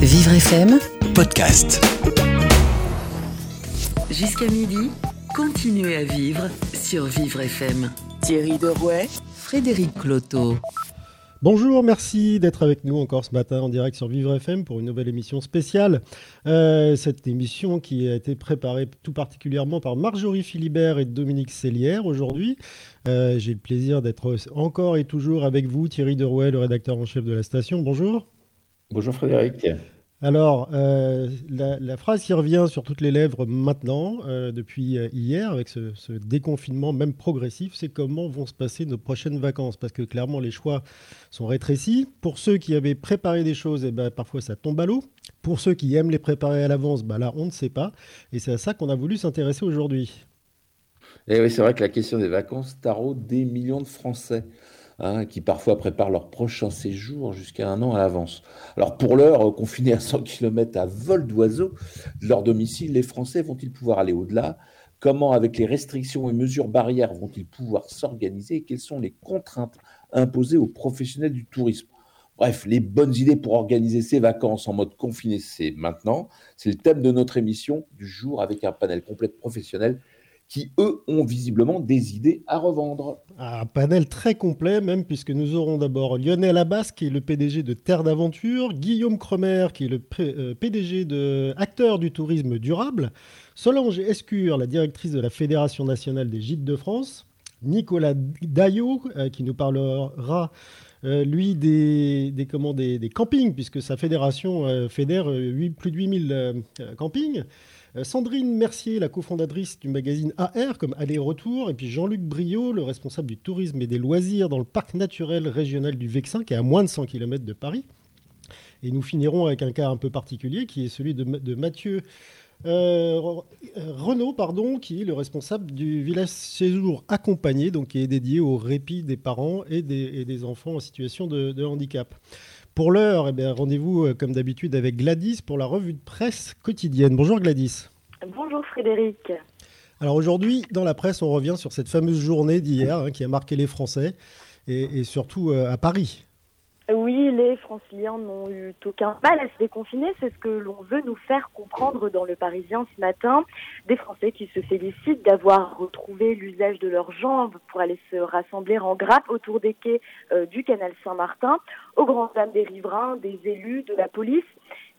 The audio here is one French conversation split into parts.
Vivre FM, podcast. jusqu'à midi, continuez à vivre sur Vivre FM. Thierry Derouet, Frédéric Cloteau. Bonjour, merci d'être avec nous encore ce matin en direct sur Vivre FM pour une nouvelle émission spéciale. Euh, cette émission qui a été préparée tout particulièrement par Marjorie Philibert et Dominique Cellière aujourd'hui. Euh, J'ai le plaisir d'être encore et toujours avec vous, Thierry Derouet, le rédacteur en chef de la station. Bonjour. Bonjour Frédéric. Alors, euh, la, la phrase qui revient sur toutes les lèvres maintenant, euh, depuis euh, hier, avec ce, ce déconfinement même progressif, c'est comment vont se passer nos prochaines vacances. Parce que clairement, les choix sont rétrécis. Pour ceux qui avaient préparé des choses, eh ben, parfois ça tombe à l'eau. Pour ceux qui aiment les préparer à l'avance, bah là, on ne sait pas. Et c'est à ça qu'on a voulu s'intéresser aujourd'hui. Et oui, c'est vrai que la question des vacances taraude des millions de Français hein, qui parfois préparent leur prochain séjour jusqu'à un an à l'avance. Alors pour l'heure, euh, confinés à 100 km à vol d'oiseau de leur domicile, les Français vont-ils pouvoir aller au-delà? Comment, avec les restrictions et mesures barrières, vont-ils pouvoir s'organiser? Quelles sont les contraintes imposées aux professionnels du tourisme? Bref, les bonnes idées pour organiser ces vacances en mode confiné, c'est maintenant. C'est le thème de notre émission du jour avec un panel complet de professionnels qui, eux, ont visiblement des idées à revendre. Un panel très complet même, puisque nous aurons d'abord Lionel Abbas, qui est le PDG de Terre d'Aventure, Guillaume Cromer, qui est le pré- euh, PDG de Acteurs du Tourisme Durable, Solange Escure, la directrice de la Fédération nationale des gîtes de France, Nicolas Daillot, euh, qui nous parlera, euh, lui, des, comment, des, campings, puisque sa fédération fédère plus de 8000 euh, euh, campings. Euh, Sandrine Mercier, la cofondatrice du magazine AR comme Aller-Retour, et puis Jean-Luc Briot, le responsable du tourisme et des loisirs dans le parc naturel régional du Vexin, qui est à moins de 100 km de Paris. Et nous finirons avec un cas un peu particulier, qui est celui de, Ma- de Mathieu euh, euh, Renaud, pardon, qui est le responsable du village séjour accompagné, donc qui est dédié au répit des parents et des, enfants en situation de handicap. Pour l'heure, eh rendez-vous euh, comme d'habitude avec Gladys pour la revue de presse quotidienne. Bonjour Gladys. Bonjour Frédéric. Alors aujourd'hui, dans la presse, on revient sur cette fameuse journée d'hier hein, qui a marqué les Français et, et surtout euh, à Paris. Oui, les franciliens n'ont eu aucun mal à se déconfiner, c'est ce que l'on veut nous faire comprendre dans le Parisien ce matin. Des Français qui se félicitent d'avoir retrouvé l'usage de leurs jambes pour aller se rassembler en grappe autour des quais euh, du canal Saint-Martin, aux grandes dames des riverains, des élus, de la police.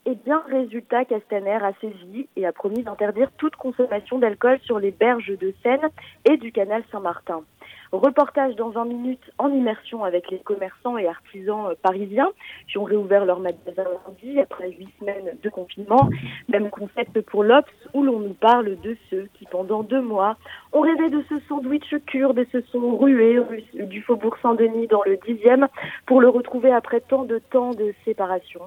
Eh bien, résultat, Castaner a saisi et a promis d'interdire toute consommation d'alcool sur les berges de Seine et du canal Saint-Martin. Reportage dans 20 minutes en immersion avec les commerçants et artisans euh, parisiens qui ont réouvert leur magasin lundi après huit semaines de confinement. Même concept pour l'Obs où l'on nous parle de ceux qui pendant deux mois ont rêvé de ce sandwich kurde et se sont rués du Faubourg Saint-Denis dans le dixième pour le retrouver après tant de temps de séparation.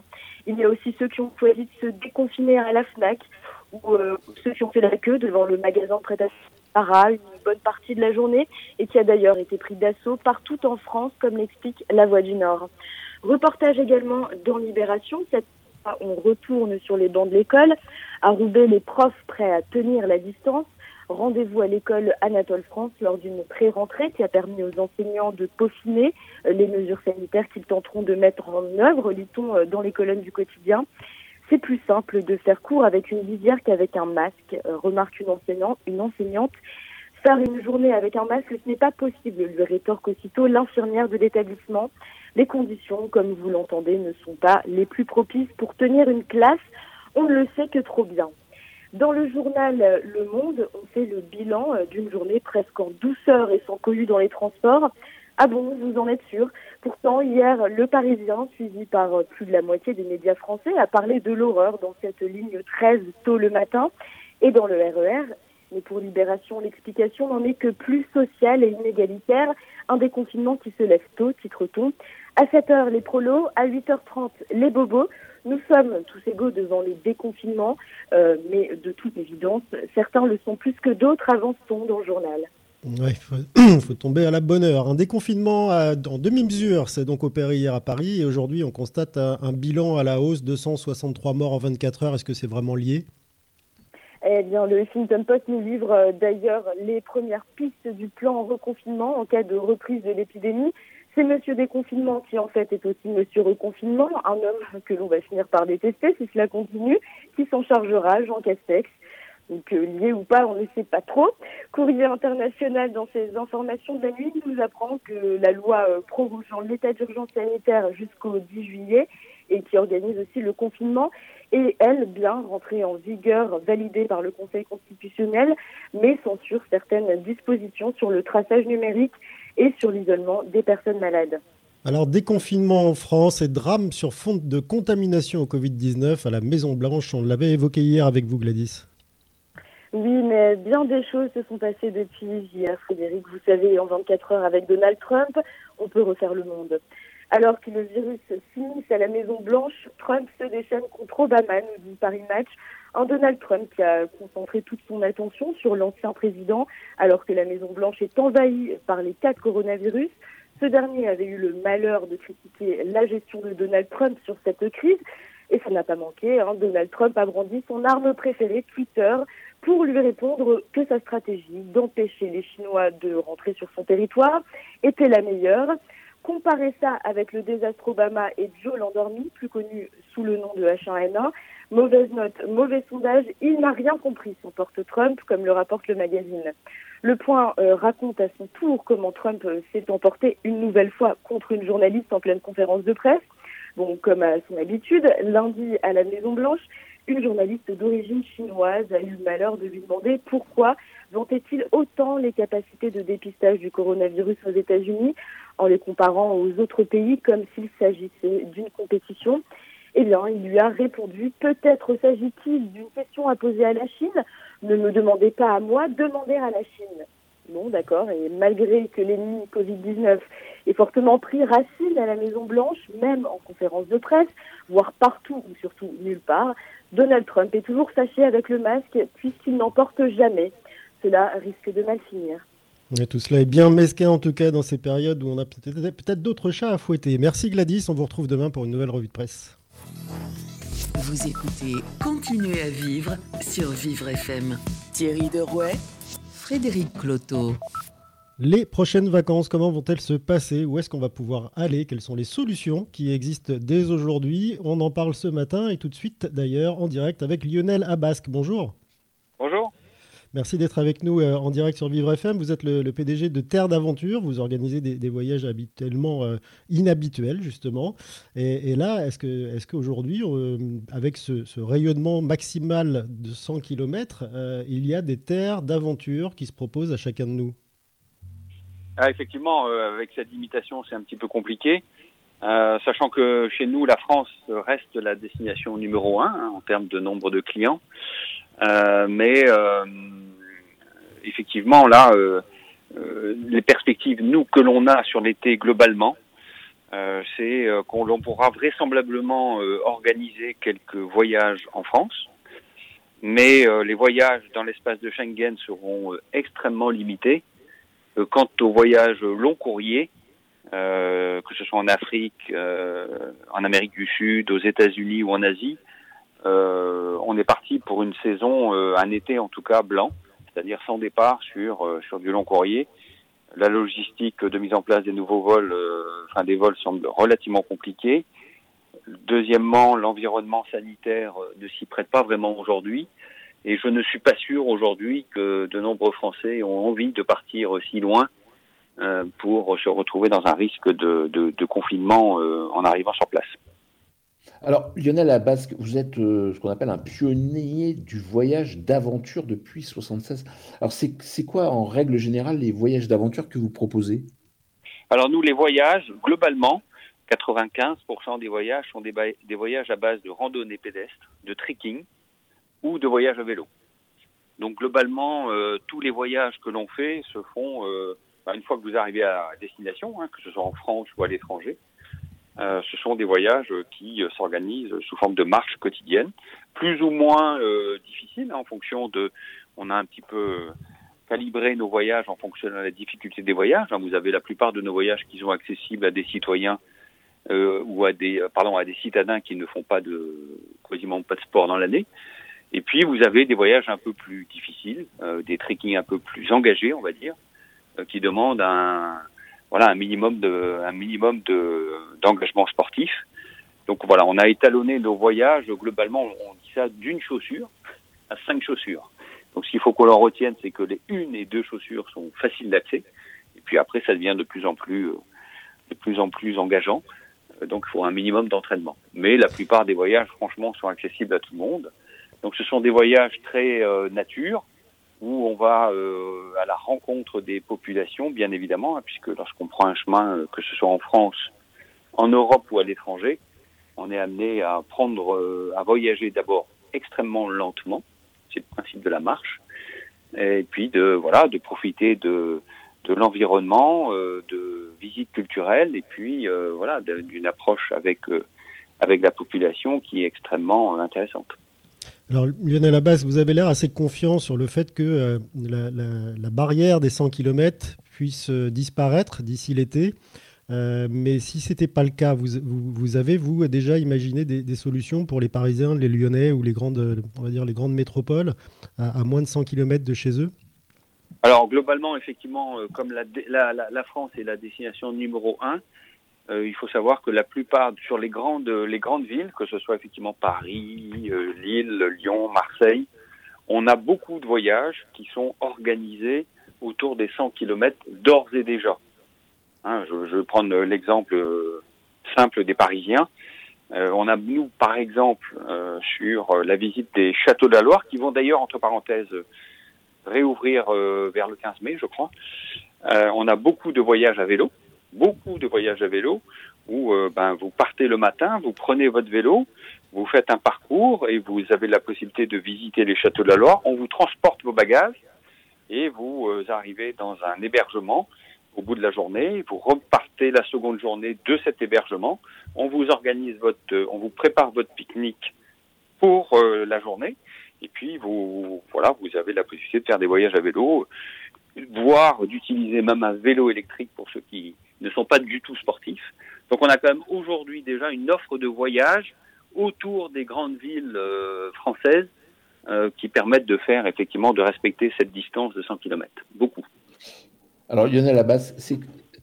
Il y a aussi ceux qui ont choisi de se déconfiner à la FNAC ou euh, ceux qui ont fait la queue devant le magasin prêt à Une bonne partie de la journée et qui a d'ailleurs été pris d'assaut partout en France, comme l'explique La Voix du Nord. Reportage également dans Libération. Cette fois, on retourne sur les bancs de l'école. À Roubaix, les profs prêts à tenir la distance. Rendez-vous à l'école Anatole France lors d'une pré-rentrée qui a permis aux enseignants de peaufiner euh, les mesures sanitaires qu'ils tenteront de mettre en œuvre, lit-on euh, dans les colonnes du quotidien. C'est plus simple de faire cours avec une visière qu'avec un masque, euh, remarque une enseignante, une enseignante. Faire une journée avec un masque, ce n'est pas possible, lui rétorque aussitôt l'infirmière de l'établissement. Les conditions, comme vous l'entendez, ne sont pas les plus propices pour tenir une classe. On ne le sait que trop bien. Dans le journal euh, Le Monde, on fait le bilan euh, d'une journée presque en douceur et sans cohue dans les transports. Ah bon, vous en êtes sûr? Pourtant, hier, Le Parisien, suivi par euh, plus de la moitié des médias français, a parlé de l'horreur dans cette ligne 13 tôt le matin et dans le RER. Mais pour Libération, l'explication n'en est que plus sociale et inégalitaire. Un déconfinement qui se lève tôt, titre-t-on. À 7h, les prolos. À 8h30, les bobos. Nous sommes tous égaux devant le déconfinement, euh, mais de toute évidence, certains le sont plus que d'autres, avance-t-on dans le journal? Ouais, il faut, tomber à la bonne heure. Un déconfinement en demi-mesure s'est donc opéré hier à Paris et aujourd'hui on constate un, un bilan à la hausse, 263 morts en 24 heures. Est-ce que c'est vraiment lié? Eh bien, le Huffington Post nous livre euh, d'ailleurs les premières pistes du plan reconfinement en cas de reprise de l'épidémie. C'est Monsieur Déconfinement qui en fait est aussi Monsieur Reconfinement, un homme que l'on va finir par détester si cela continue, qui s'en chargera, Jean Castex. Donc euh, lié ou pas, on ne sait pas trop. Courrier international dans ses informations de la nuit nous apprend que la loi euh, prorogeant l'état d'urgence sanitaire jusqu'au 10 juillet et qui organise aussi le confinement est, elle, bien rentrée en vigueur, validée par le Conseil constitutionnel, mais censure certaines dispositions sur le traçage numérique et sur l'isolement des personnes malades. Alors, déconfinement en France et drame sur fond de contamination au Covid-19 à la Maison-Blanche, on l'avait évoqué hier avec vous, Gladys. Oui, mais bien des choses se sont passées depuis hier, Frédéric. Vous savez, en 24 heures avec Donald Trump, on peut refaire le monde. Alors que le virus s'immisce à la Maison-Blanche, Trump se déchaîne contre Obama, nous dit Paris Match. Un Donald Trump qui a concentré toute son attention sur l'ancien président, alors que la Maison-Blanche est envahie par les de coronavirus. Ce dernier avait eu le malheur de critiquer la gestion de Donald Trump sur cette crise. Et ça n'a pas manqué. Hein. Donald Trump a brandi son arme préférée, Twitter, pour lui répondre que sa stratégie d'empêcher les Chinois de rentrer sur son territoire était la meilleure. Comparer ça avec le désastre Obama et Joe l'endormi, plus connu sous le nom de H1N1, mauvaise note, mauvais sondage, il n'a rien compris, son porte Trump, comme le rapporte le magazine. Le Point euh, raconte à son tour comment Trump euh, s'est emporté une nouvelle fois contre une journaliste en pleine conférence de presse. Bon, comme à son habitude, lundi à la Maison Blanche, une journaliste d'origine chinoise a eu le malheur de lui demander pourquoi vantait-il autant les capacités de dépistage du coronavirus aux États-Unis en les comparant aux autres pays comme s'il s'agissait d'une compétition? Eh bien, il lui a répondu, peut-être s'agit-il d'une question à poser à la Chine. Ne me demandez pas à moi, demandez à la Chine. Bon, d'accord. Et malgré que l'ennemi Covid-19 ait fortement pris racine à la Maison Blanche, même en conférence de presse, voire partout ou surtout nulle part, Donald Trump est toujours fâché avec le masque puisqu'il n'en porte jamais. Cela risque de mal finir. tout cela est bien mesquin en tout cas dans ces périodes où on a peut-être d'autres chats à fouetter. Merci Gladys, on vous retrouve demain pour une nouvelle revue de presse. Vous écoutez Continuez à vivre sur Vivre FM. Thierry Derouet, Frédéric Cloteau. Les prochaines vacances, comment vont-elles se passer? Où est-ce qu'on va pouvoir aller? Quelles sont les solutions qui existent dès aujourd'hui? On en parle ce matin et tout de suite d'ailleurs en direct avec Lionel Abasque. Bonjour. Bonjour. Merci d'être avec nous euh, en direct sur Vivre FM. Vous êtes le, PDG de Terre d'Aventure. Vous organisez des, voyages habituellement euh, inhabituels, justement. Et, là, est-ce que, est qu'aujourd'hui, euh, avec ce, rayonnement maximal de 100 km, il y a des terres d'aventure qui se proposent à chacun de nous? Ah, effectivement, euh, avec cette limitation, c'est un petit peu compliqué. Euh, sachant que chez nous, la France reste la destination numéro un hein, en termes de nombre de clients. Euh, mais euh, effectivement, là, euh, les perspectives, nous, que l'on a sur l'été globalement, c'est qu'on pourra vraisemblablement organiser quelques voyages en France. Mais les voyages dans l'espace de Schengen seront extrêmement limités euh, quant aux voyages long courrier, euh, que ce soit en Afrique, euh, en Amérique du Sud, aux États-Unis ou en Asie, euh, on est parti pour une saison, un été en tout cas blanc, c'est-à-dire sans départ sur sur du long courrier. La logistique de mise en place des nouveaux vols, enfin des vols semble relativement compliquée. Deuxièmement, l'environnement sanitaire ne s'y prête pas vraiment aujourd'hui. Et je ne suis pas sûr aujourd'hui que de nombreux Français ont envie de partir si loin euh, pour se retrouver dans un risque de, de, confinement euh, en arrivant sur place. Alors, Lionel Abasque, vous êtes euh, ce qu'on appelle un pionnier du voyage d'aventure depuis 76. Alors, c'est quoi en règle générale les voyages d'aventure que vous proposez? Alors, nous, les voyages, globalement, 95% des voyages sont des, voyages à base de randonnée pédestre, de trekking, ou de voyage à vélo. Donc globalement, euh, tous les voyages que l'on fait se font euh, bah, une fois que vous arrivez à destination, hein, que ce soit en France ou à l'étranger. Euh, ce sont des voyages qui s'organisent sous forme de marche quotidienne, plus ou moins difficiles hein, en fonction de. On a un petit peu calibré nos voyages en fonction de la difficulté des voyages. Hein. Vous avez la plupart de nos voyages qui sont accessibles à des citoyens ou à des pardon à des citadins qui ne font pas de quasiment pas de sport dans l'année. Et puis vous avez des voyages un peu plus difficiles, euh, des trekkings un peu plus engagés, on va dire, euh, qui demandent un voilà un minimum de un minimum de d'engagement sportif. Donc voilà, on a étalonné nos voyages globalement, on dit ça d'une chaussure à cinq chaussures. Donc ce qu'il faut qu'on en retienne, c'est que les une et deux chaussures sont faciles d'accès, et puis après ça devient de plus en plus de plus en plus engageant. Donc il faut un minimum d'entraînement. Mais la plupart des voyages, franchement, sont accessibles à tout le monde. Donc ce sont des voyages très euh, nature, où on va euh, à la rencontre des populations, bien évidemment, hein, puisque lorsqu'on prend un chemin, euh, que ce soit en France, en Europe ou à l'étranger, on est amené à prendre, euh, à voyager d'abord extrêmement lentement, c'est le principe de la marche, et puis de voilà, de profiter de de l'environnement, de visites culturelles, et puis voilà, d'une approche avec avec la population qui est extrêmement intéressante. Alors Lionel Abbas, vous avez l'air assez confiant sur le fait que euh, la, barrière des 100 km puisse euh, disparaître d'ici l'été. Euh, mais si ce n'était pas le cas, vous, avez, vous, déjà imaginé des, solutions pour les Parisiens, les Lyonnais ou les grandes, on va dire, les grandes métropoles à, moins de 100 km de chez eux? Alors, globalement, effectivement, comme la, la, la France est la destination numéro un, euh, il faut savoir que la plupart sur les grandes les grandes villes, que ce soit effectivement Paris, euh, Lille, Lyon, Marseille, on a beaucoup de voyages qui sont organisés autour des 100 km d'ores et déjà. Hein, je, vais prendre l'exemple simple des Parisiens. Euh, on a nous par exemple euh, sur la visite des châteaux de la Loire qui vont d'ailleurs entre parenthèses réouvrir euh, vers le 15 mai, je crois. on a beaucoup de voyages à vélo beaucoup de voyages à vélo où euh, ben, vous partez le matin, vous prenez votre vélo, vous faites un parcours et vous avez la possibilité de visiter les châteaux de la Loire. On vous transporte vos bagages et vous euh, arrivez dans un hébergement au bout de la journée. Vous repartez la seconde journée de cet hébergement. On vous organise votre, euh, on vous prépare votre pique-nique pour la journée. Et puis vous, voilà, vous avez la possibilité de faire des voyages à vélo, voire d'utiliser même un vélo électrique pour ceux qui ne sont pas du tout sportifs. Donc on a quand même aujourd'hui déjà une offre de voyage autour des grandes villes euh, françaises euh, qui permettent de faire effectivement de respecter cette distance de 100 km. Beaucoup. Alors Lionel Abbas,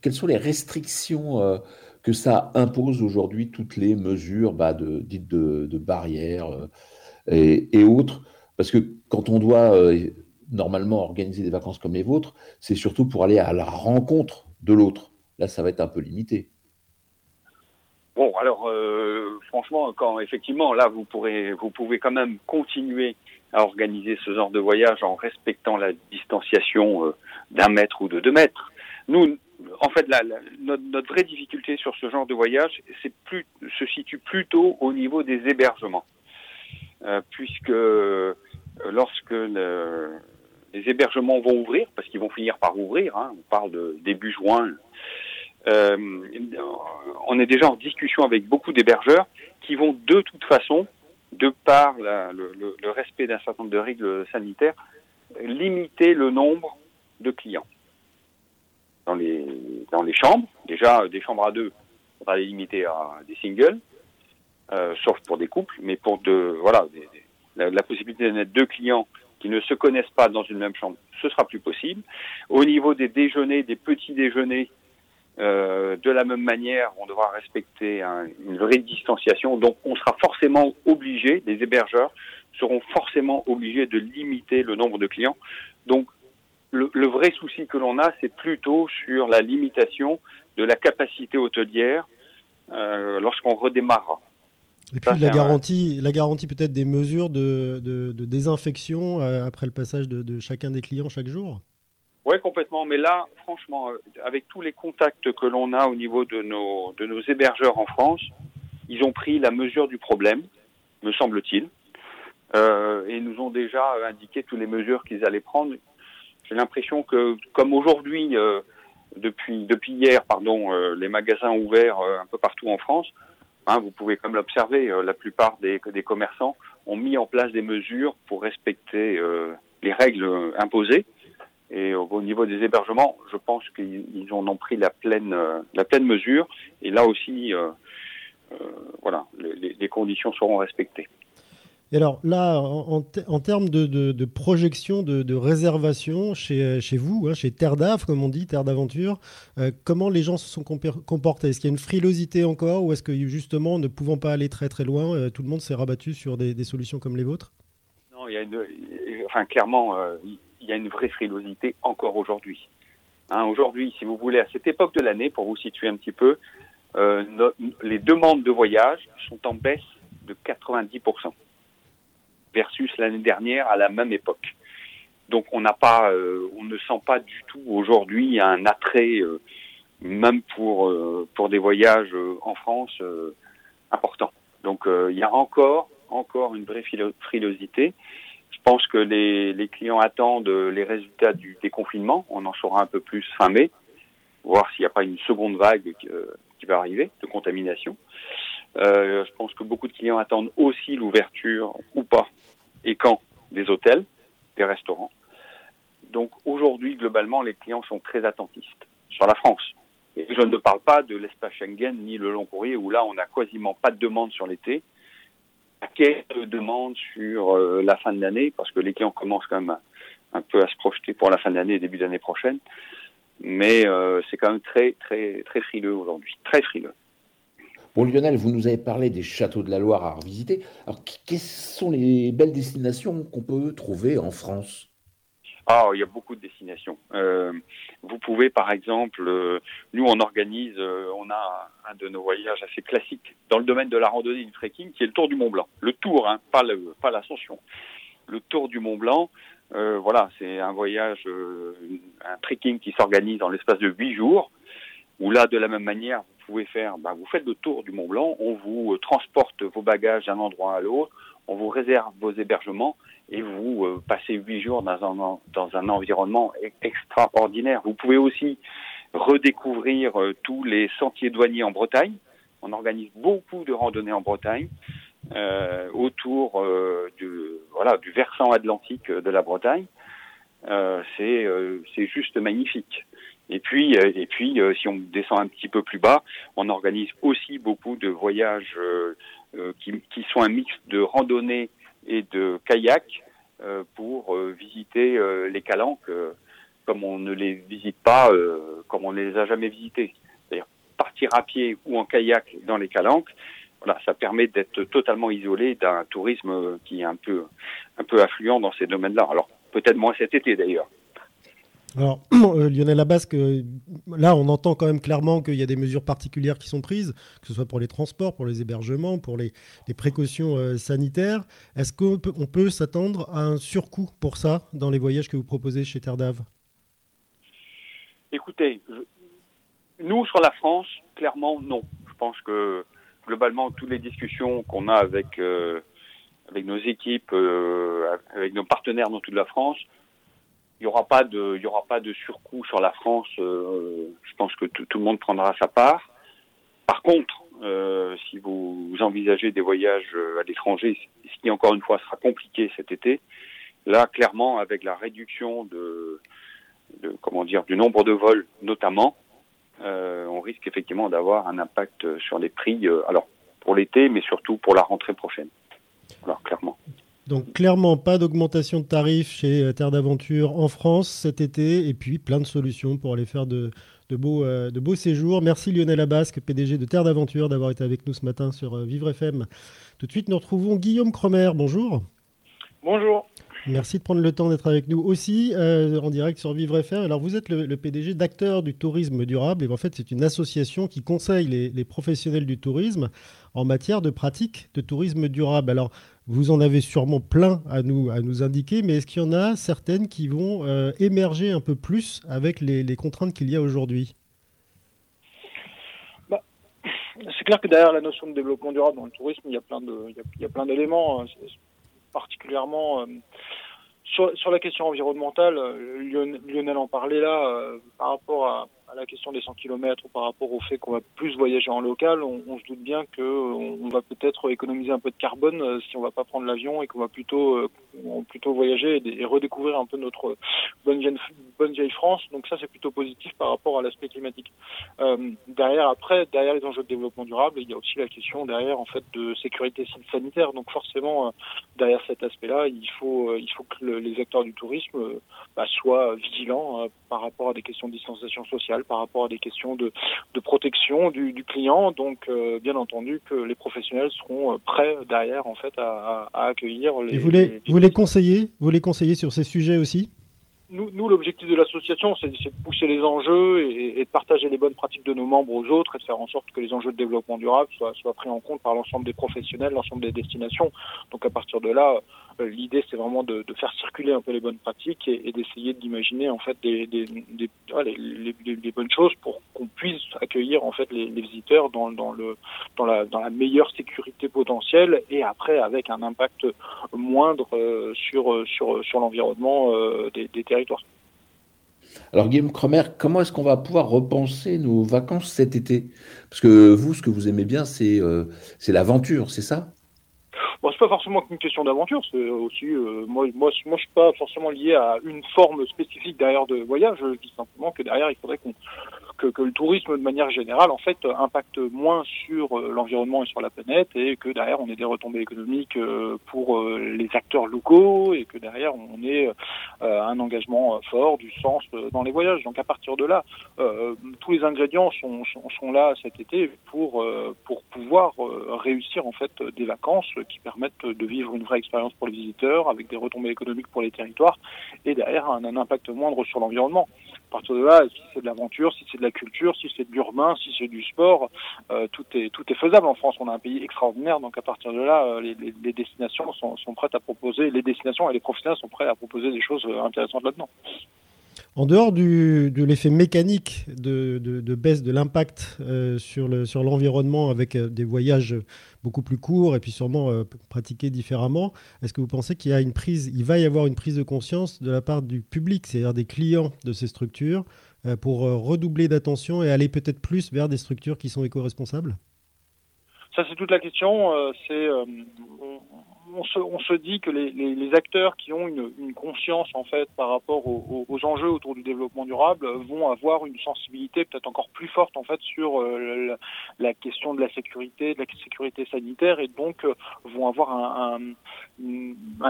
quelles sont les restrictions euh, que ça impose aujourd'hui, toutes les mesures bah, dites de, barrières et, autres? Parce que quand on doit normalement organiser des vacances comme les vôtres, c'est surtout pour aller à la rencontre de l'autre. Là, ça va être un peu limité. Bon, alors euh, franchement, quand effectivement, là, vous pourrez, vous pouvez quand même continuer à organiser ce genre de voyage en respectant la distanciation euh, d'un mètre ou de deux mètres. Nous, en fait, la, notre, vraie difficulté sur ce genre de voyage, c'est se situe plutôt au niveau des hébergements, euh, puisque lorsque le, les hébergements vont ouvrir, parce qu'ils vont finir par ouvrir, hein, on parle de début juin, euh, on est déjà en discussion avec beaucoup d'hébergeurs qui vont de toute façon, de par le, respect d'un certain nombre de règles sanitaires, limiter le nombre de clients dans les dans les chambres. Déjà, des chambres à deux, on va les limiter à des singles, euh, sauf pour des couples, mais pour de voilà la, la, possibilité de mettre deux clients qui ne se connaissent pas dans une même chambre, ce sera plus possible. Au niveau des déjeuners, des petits déjeuners, euh, de la même manière, on devra respecter un, une vraie distanciation. Donc, on sera forcément obligé, les hébergeurs seront forcément obligés de limiter le nombre de clients. Donc, le, le vrai souci que l'on a, c'est plutôt sur la limitation de la capacité hôtelière euh, lorsqu'on redémarrera. Et puis la, garantie, la garantie peut-être des mesures de, de, de désinfection euh, après le passage de, de chacun des clients chaque jour? Oui, complètement. Mais là, franchement, euh, avec tous les contacts que l'on a au niveau de nos, de nos hébergeurs en France, ils ont pris la mesure du problème, me semble-t-il, euh, et nous ont déjà indiqué toutes les mesures qu'ils allaient prendre. J'ai l'impression que, comme aujourd'hui, euh, depuis, depuis hier, pardon, euh, les magasins ouverts euh, un peu partout en France, hein, vous pouvez comme l'observer, euh, la plupart des, des commerçants ont mis en place des mesures pour respecter les règles imposées. Et au niveau des hébergements, je pense qu'ils en ont pris la pleine, euh, la pleine mesure. Et là aussi, euh, euh, voilà, les, les, conditions seront respectées. Et alors là, en, termes de, projection, de, réservation chez, chez vous, hein, chez Terre d'Ave, comme on dit, Terre d'Aventure, euh, comment les gens se sont comportés? Est-ce qu'il y a une frilosité encore ou est-ce que justement, ne pouvant pas aller très très loin, tout le monde s'est rabattu sur des, solutions comme les vôtres? Non, il y a une, enfin, clairement, il y a une vraie frilosité encore aujourd'hui. Hein, aujourd'hui, si vous voulez, à cette époque de l'année, pour vous situer un petit peu, les demandes de voyage sont en baisse de 90% versus l'année dernière à la même époque. Donc on n'a pas, euh, on ne sent pas du tout aujourd'hui un attrait, euh, même pour euh, pour des voyages en France important. Donc il y a encore encore une vraie frilosité. Je pense que les, clients attendent les résultats du déconfinement. On en saura un peu plus fin mai, voir s'il n'y a pas une seconde vague qui, qui va arriver de contamination. Euh, je pense que beaucoup de clients attendent aussi l'ouverture ou pas et quand des hôtels, des restaurants. Donc aujourd'hui, globalement, les clients sont très attentistes sur la France. Je ne parle pas de l'espace Schengen ni le long courrier où là, on n'a quasiment pas de demande sur l'été. À quelques demandes sur euh, la fin de l'année parce que les clients commencent quand même un peu à se projeter pour la fin de l'année début d'année prochaine. Mais euh, c'est quand même très, très, très frileux aujourd'hui. Très frileux. Bon, Lionel, vous nous avez parlé des châteaux de la Loire à revisiter. Alors, quelles sont les belles destinations qu'on peut trouver en France? Ah, il y a beaucoup de destinations. Euh, vous pouvez, par exemple, euh, nous on organise, euh, on a un de nos voyages assez classiques dans le domaine de la randonnée du trekking, qui est le Tour du Mont Blanc. Le Tour, hein, pas le, pas l'ascension. Le Tour du Mont Blanc, voilà, c'est un voyage, un trekking qui s'organise en l'espace de huit jours. Où là, de la même manière, pouvez faire, ben, vous faites le tour du Mont Blanc, on vous euh, transporte vos bagages d'un endroit à l'autre, on vous réserve vos hébergements et vous euh, passez huit jours dans un, dans un environnement e-, extraordinaire. Vous pouvez aussi redécouvrir euh, tous les sentiers douaniers en Bretagne. On organise beaucoup de randonnées en Bretagne autour du, voilà, du versant atlantique de la Bretagne. c'est juste magnifique. Et puis, euh, et puis, euh, si on descend un petit peu plus bas, on organise aussi beaucoup de voyages euh, qui, qui, sont un mix de randonnée et de kayak pour visiter les calanques comme on ne les visite pas, comme on ne les a jamais visités. C'est-à-dire partir à pied ou en kayak dans les calanques. Voilà, ça permet d'être totalement isolé d'un tourisme qui est un peu, un peu affluent dans ces domaines-là. Alors peut-être moins cet été d'ailleurs. Alors, euh, Lionel Labasque, euh, là, on entend quand même clairement qu'il y a des mesures particulières qui sont prises, que ce soit pour les transports, pour les hébergements, pour les, précautions euh, sanitaires. Est-ce qu'on peut, on peut s'attendre à un surcoût pour ça dans les voyages que vous proposez chez Terre d'Ave Écoutez, nous, sur la France, clairement, non. Je pense que globalement, toutes les discussions qu'on a avec, avec nos équipes, avec nos partenaires dans toute la France, il y aura pas de, il y aura pas de surcoût sur la France. Euh, je pense que tout, le monde prendra sa part. Par contre, euh, si vous, envisagez des voyages euh, à l'étranger, ce qui encore une fois sera compliqué cet été, là clairement avec la réduction de, de comment dire du nombre de vols notamment, on risque effectivement d'avoir un impact sur les prix. alors pour l'été, mais surtout pour la rentrée prochaine. Alors clairement. Donc clairement, pas d'augmentation de tarifs chez euh, Terre d'Aventure en France cet été, et puis plein de solutions pour aller faire de, beaux, euh, beaux séjours. Merci Lionel Abasque, PDG de Terre d'Aventure, d'avoir été avec nous ce matin sur euh, Vivre FM. Tout de suite, nous retrouvons Guillaume Cromer. Bonjour. Bonjour. Merci de prendre le temps d'être avec nous aussi en direct sur Vivre FM. Alors vous êtes le, PDG d'Acteurs du tourisme durable et en fait c'est une association qui conseille les, professionnels du tourisme en matière de pratique de tourisme durable. Alors vous en avez sûrement plein à nous, à nous indiquer, mais est-ce qu'il y en a certaines qui vont euh, émerger un peu plus avec les, contraintes qu'il y a aujourd'hui? Bah, C'est clair que derrière la notion de développement durable dans le tourisme, il y a plein de, il y a, plein d'éléments, hein. Particulièrement euh, sur, sur, la question environnementale. Euh, Lionel en parlait là par rapport à, à la question des 100 km ou par rapport au fait qu'on va plus voyager en local, on, se doute bien que on, va peut-être économiser un peu de carbone euh, si on va pas prendre l'avion et qu'on va plutôt euh, voyager et, redécouvrir un peu notre bonne vieille, France. Donc ça c'est plutôt positif par rapport à l'aspect climatique. Euh, derrière après derrière les enjeux de développement durable, il y a aussi la question derrière en fait de sécurité sanitaire. Donc forcément euh, derrière cet aspect-là, il faut il faut que les acteurs du tourisme bah, soient vigilants par rapport à des questions de distanciation sociale, par rapport à des questions de, de protection du, du client. Donc, euh, bien entendu, que les professionnels seront euh, prêts derrière, en fait, à, à accueillir les. Et vous les, vous les conseillez Vous les conseillez sur ces sujets aussi? Nous, nous l'objectif de l'association, c'est de pousser les enjeux et, et, de partager les bonnes pratiques de nos membres aux autres et de faire en sorte que les enjeux de développement durable soient, soient pris en compte par l'ensemble des professionnels, l'ensemble des destinations. Donc à partir de là, l'idée c'est vraiment de, faire circuler un peu les bonnes pratiques et, d'essayer d'imaginer en fait des, bonnes choses pour qu'on puisse accueillir en fait les, visiteurs dans, la, meilleure sécurité potentielle et après avec un impact moindre euh, sur, sur, l'environnement euh, des, territoires. Alors Guillaume Cromer, comment est-ce qu'on va pouvoir repenser nos vacances cet été? Parce que vous, ce que vous aimez bien, c'est euh, l'aventure, c'est ça? Bon, c'est pas forcément qu'une question d'aventure, c'est aussi euh, moi, moi, moi, je suis pas forcément lié à une forme spécifique derrière de voyage. Je dis simplement que derrière, il faudrait qu'on que, le tourisme, de manière générale, en fait, impacte moins sur euh, l'environnement et sur la planète, et que derrière, on ait des retombées économiques euh, pour euh, les acteurs locaux, et que derrière, on ait un engagement fort, du sens dans les voyages. Donc, à partir de là, tous les ingrédients sont, là cet été pour pour pouvoir réussir en fait des vacances qui permettent de vivre une vraie expérience pour les visiteurs, avec des retombées économiques pour les territoires, et derrière un impact moindre sur l'environnement. À partir de là, si c'est de l'aventure, si c'est de la culture, si c'est de l'urbain, si c'est du sport, euh, tout est tout est faisable en France. On a un pays extraordinaire, donc à partir de là, euh, les, les, destinations sont, sont prêtes à proposer, les destinations et les professionnels sont prêts à proposer des choses euh, intéressantes là-dedans. En dehors de l'effet mécanique de, baisse de l'impact euh, sur l'environnement avec euh, des voyages beaucoup plus courts et puis sûrement euh, pratiqués différemment, est-ce que vous pensez qu'il y a une prise, il va y avoir une prise de conscience de la part du public, c'est-à-dire des clients de ces structures, pour redoubler d'attention et aller peut-être plus vers des structures qui sont éco-responsables? Ça, c'est toute la question. c'est on se, dit que les, acteurs qui ont une, conscience en fait par rapport aux, enjeux autour du développement durable vont avoir une sensibilité peut-être encore plus forte en fait sur euh, la, question de la sécurité, de la sécurité sanitaire et donc euh, vont avoir un,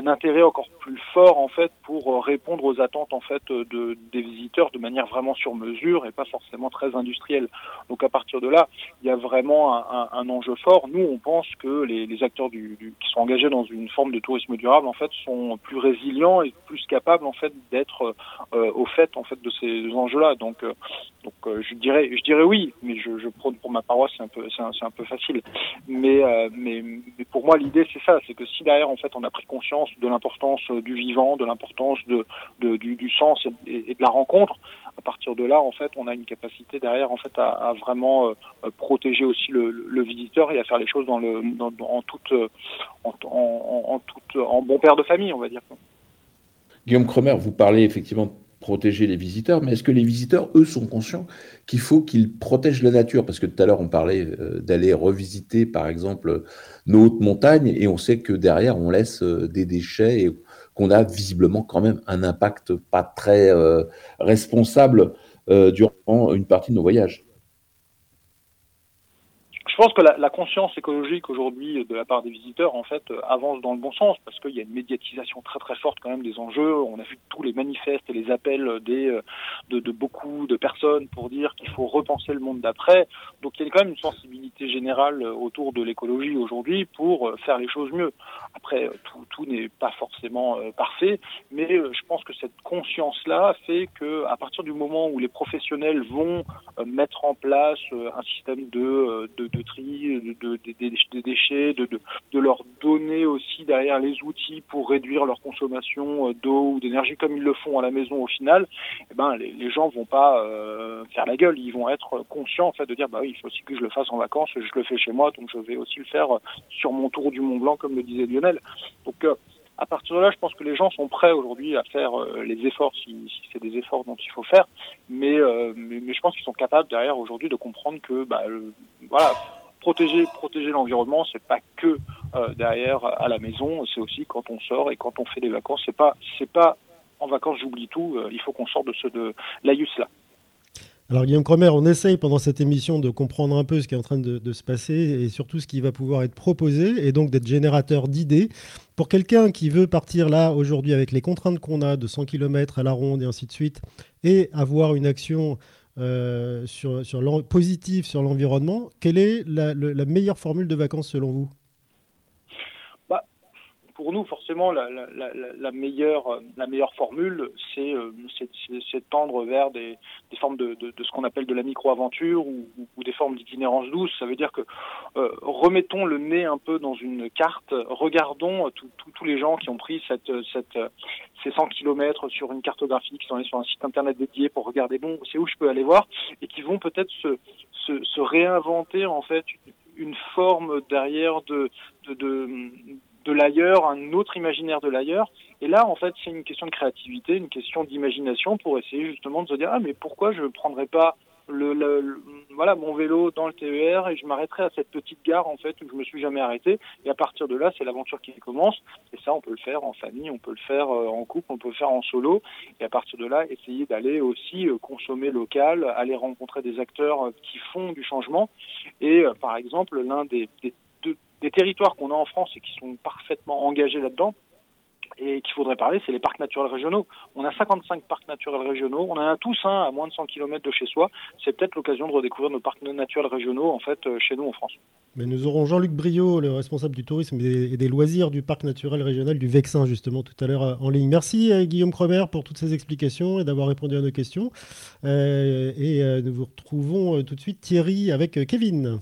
intérêt encore plus fort en fait pour répondre aux attentes en fait de, des visiteurs de manière vraiment sur mesure et pas forcément très industrielle. Donc à partir de là, il y a vraiment un, enjeu fort. Nous, on pense que les, acteurs du, qui sont engagés dans une forme de tourisme durable en fait sont plus résilients et plus capables en fait d'être euh, au fait en fait de ces enjeux-là. Donc euh, donc euh, je dirais je dirais oui, mais je, prône pour ma paroisse c'est un peu c'est un, un, peu facile. Mais, mais pour moi l'idée c'est ça, c'est que si derrière en fait on a pris conscience de l'importance du vivant, de l'importance de, du, sens et, de la rencontre, à partir de là en fait on a une capacité derrière en fait à, vraiment protéger aussi le, visiteur et à faire les choses dans le en toute en, bon père de famille, on va dire. Guillaume Cromer, vous parlez effectivement de protéger les visiteurs, mais est-ce que les visiteurs, eux, sont conscients qu'il faut qu'ils protègent la nature? Parce que tout à l'heure, on parlait euh, d'aller revisiter, par exemple, nos hautes montagnes, et on sait que derrière, on laisse euh, des déchets et qu'on a visiblement quand même un impact pas très euh, responsable durant une partie de nos voyages je pense que la, la conscience écologique aujourd'hui de la part des visiteurs en fait avance dans le bon sens parce qu'il y a une médiatisation très très forte quand même des enjeux. On a vu tous les manifestes et les appels des de, de beaucoup de personnes pour dire qu'il faut repenser le monde d'après. Donc il y a quand même une sensibilité générale autour de l'écologie aujourd'hui pour faire les choses mieux. Après tout, tout n'est pas forcément euh, parfait, mais euh, je pense que cette conscience là fait que à partir du moment où les professionnels vont euh, mettre en place un système de, de, de de, de, de déchets, de, leur donner aussi derrière les outils pour réduire leur consommation euh, d'eau ou d'énergie comme ils le font à la maison au final, eh ben, les, les gens vont pas euh, faire la gueule, ils vont être conscients en fait de dire bah oui, il faut aussi que je le fasse en vacances, je le fais chez moi, donc je vais aussi le faire sur mon tour du Mont Blanc comme le disait Lionel. Donc euh, à partir de là, je pense que les gens sont prêts aujourd'hui à faire les efforts si, c'est des efforts dont il faut faire. Mais, mais, mais, je pense qu'ils sont capables derrière aujourd'hui de comprendre que bah, voilà protéger protéger l'environnement c'est pas que euh, derrière à la maison c'est aussi quand on sort et quand on fait des vacances c'est pas c'est pas en vacances j'oublie tout euh, il faut qu'on sorte de ce de l'AIUS là alors Guillaume Cromer, on essaye pendant cette émission de comprendre un peu ce qui est en train de, de, se passer et surtout ce qui va pouvoir être proposé et donc d'être générateur d'idées. Pour quelqu'un qui veut partir là aujourd'hui avec les contraintes qu'on a de 100 km à la ronde et ainsi de suite et avoir une action euh, sur, sur positif sur l'environnement, quelle est la, la, meilleure formule de vacances selon vous? Pour nous, forcément, la, la, meilleure, formule, c'est euh, tendre vers des, formes de, de, de, ce qu'on appelle de la micro-aventure ou, des formes d'itinérance douce. Ça veut dire que euh, remettons le nez un peu dans une carte, regardons tous les gens qui ont pris ces 100 kilomètres sur une cartographie, qui sont allés sur un site internet dédié pour regarder, bon, c'est où je peux aller voir, et qui vont peut-être se, réinventer en fait une forme derrière de, de, de de l'ailleurs, un autre imaginaire de l'ailleurs. Et là, en fait, c'est une question de créativité, une question d'imagination pour essayer justement de se dire ah mais pourquoi je ne prendrais pas le, voilà mon vélo dans le TER et je m'arrêterai à cette petite gare en fait où je me suis jamais arrêté. Et à partir de là c'est l'aventure qui commence. Et ça on peut le faire en famille on peut le faire euh, en couple on peut le faire en solo. Et à partir de là essayer d'aller aussi euh, consommer local aller rencontrer des acteurs euh, qui font du changement. Et par exemple l'un des, des des territoires qu'on a en France et qui sont parfaitement engagés là-dedans et qu'il faudrait parler, c'est les parcs naturels régionaux. On a 55 parcs naturels régionaux, on en a tous un à moins de 100 km de chez soi. C'est peut-être l'occasion de redécouvrir nos parcs naturels régionaux en fait euh, chez nous en France. Mais nous aurons Jean-Luc Briot, le responsable du tourisme et des loisirs du parc naturel régional du Vexin justement tout à l'heure euh, en ligne. Merci à Guillaume Cromer pour toutes ces explications et d'avoir répondu à nos questions. Euh, et nous vous retrouvons tout de suite Thierry avec Kevin.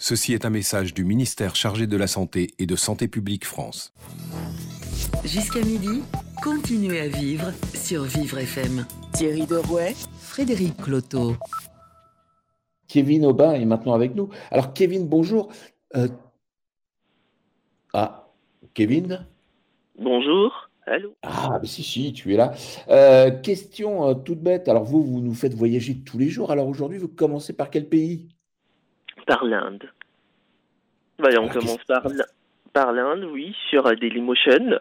Ceci est un message du ministère chargé de la Santé et de Santé publique France. Jusqu'à midi, continuez à vivre sur Vivre FM. Thierry Derouet, Frédéric Cloteau. Kevin Aubin est maintenant avec nous. Alors Kevin, bonjour. Euh, ah, Kevin Bonjour. Allô Ah, mais si, si, tu es là. Euh, question euh, toute bête. Alors, vous, vous nous faites voyager tous les jours. Alors, aujourd'hui, vous commencez par quel pays? Par l'Inde. Voilà, on commence par par l'Inde, oui, sur Dailymotion.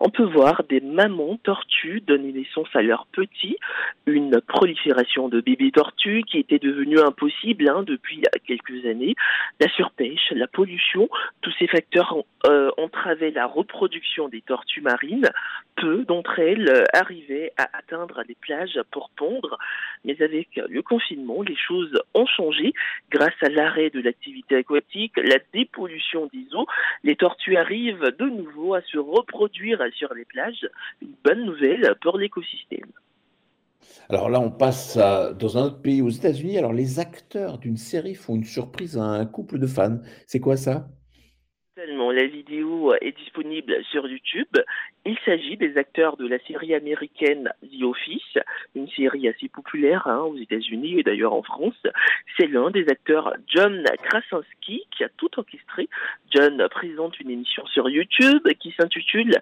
On peut voir des mamans tortues donner naissance à leurs petits, une prolifération de bébés tortues qui était devenue impossible hein, depuis quelques années. La surpêche, la pollution, tous ces facteurs euh, entravaient la reproduction des tortues marines. Peu d'entre elles euh, arrivaient à atteindre les plages pour pondre, mais avec le confinement, les choses ont changé grâce à l'arrêt de l'activité aquatique, la dépollution des eaux. Les tortues arrivent de nouveau à se reproduire sur les plages. Une bonne nouvelle pour l'écosystème. Alors là, on passe dans un autre pays, aux États-Unis. Alors les acteurs d'une série font une surprise à un couple de fans. C'est quoi ça? La vidéo est disponible sur YouTube. Il s'agit des acteurs de la série américaine The Office, une série assez populaire hein, aux États-Unis et d'ailleurs en France. C'est l'un des acteurs John Krasinski qui a tout orchestré. John présente une émission sur YouTube qui s'intitule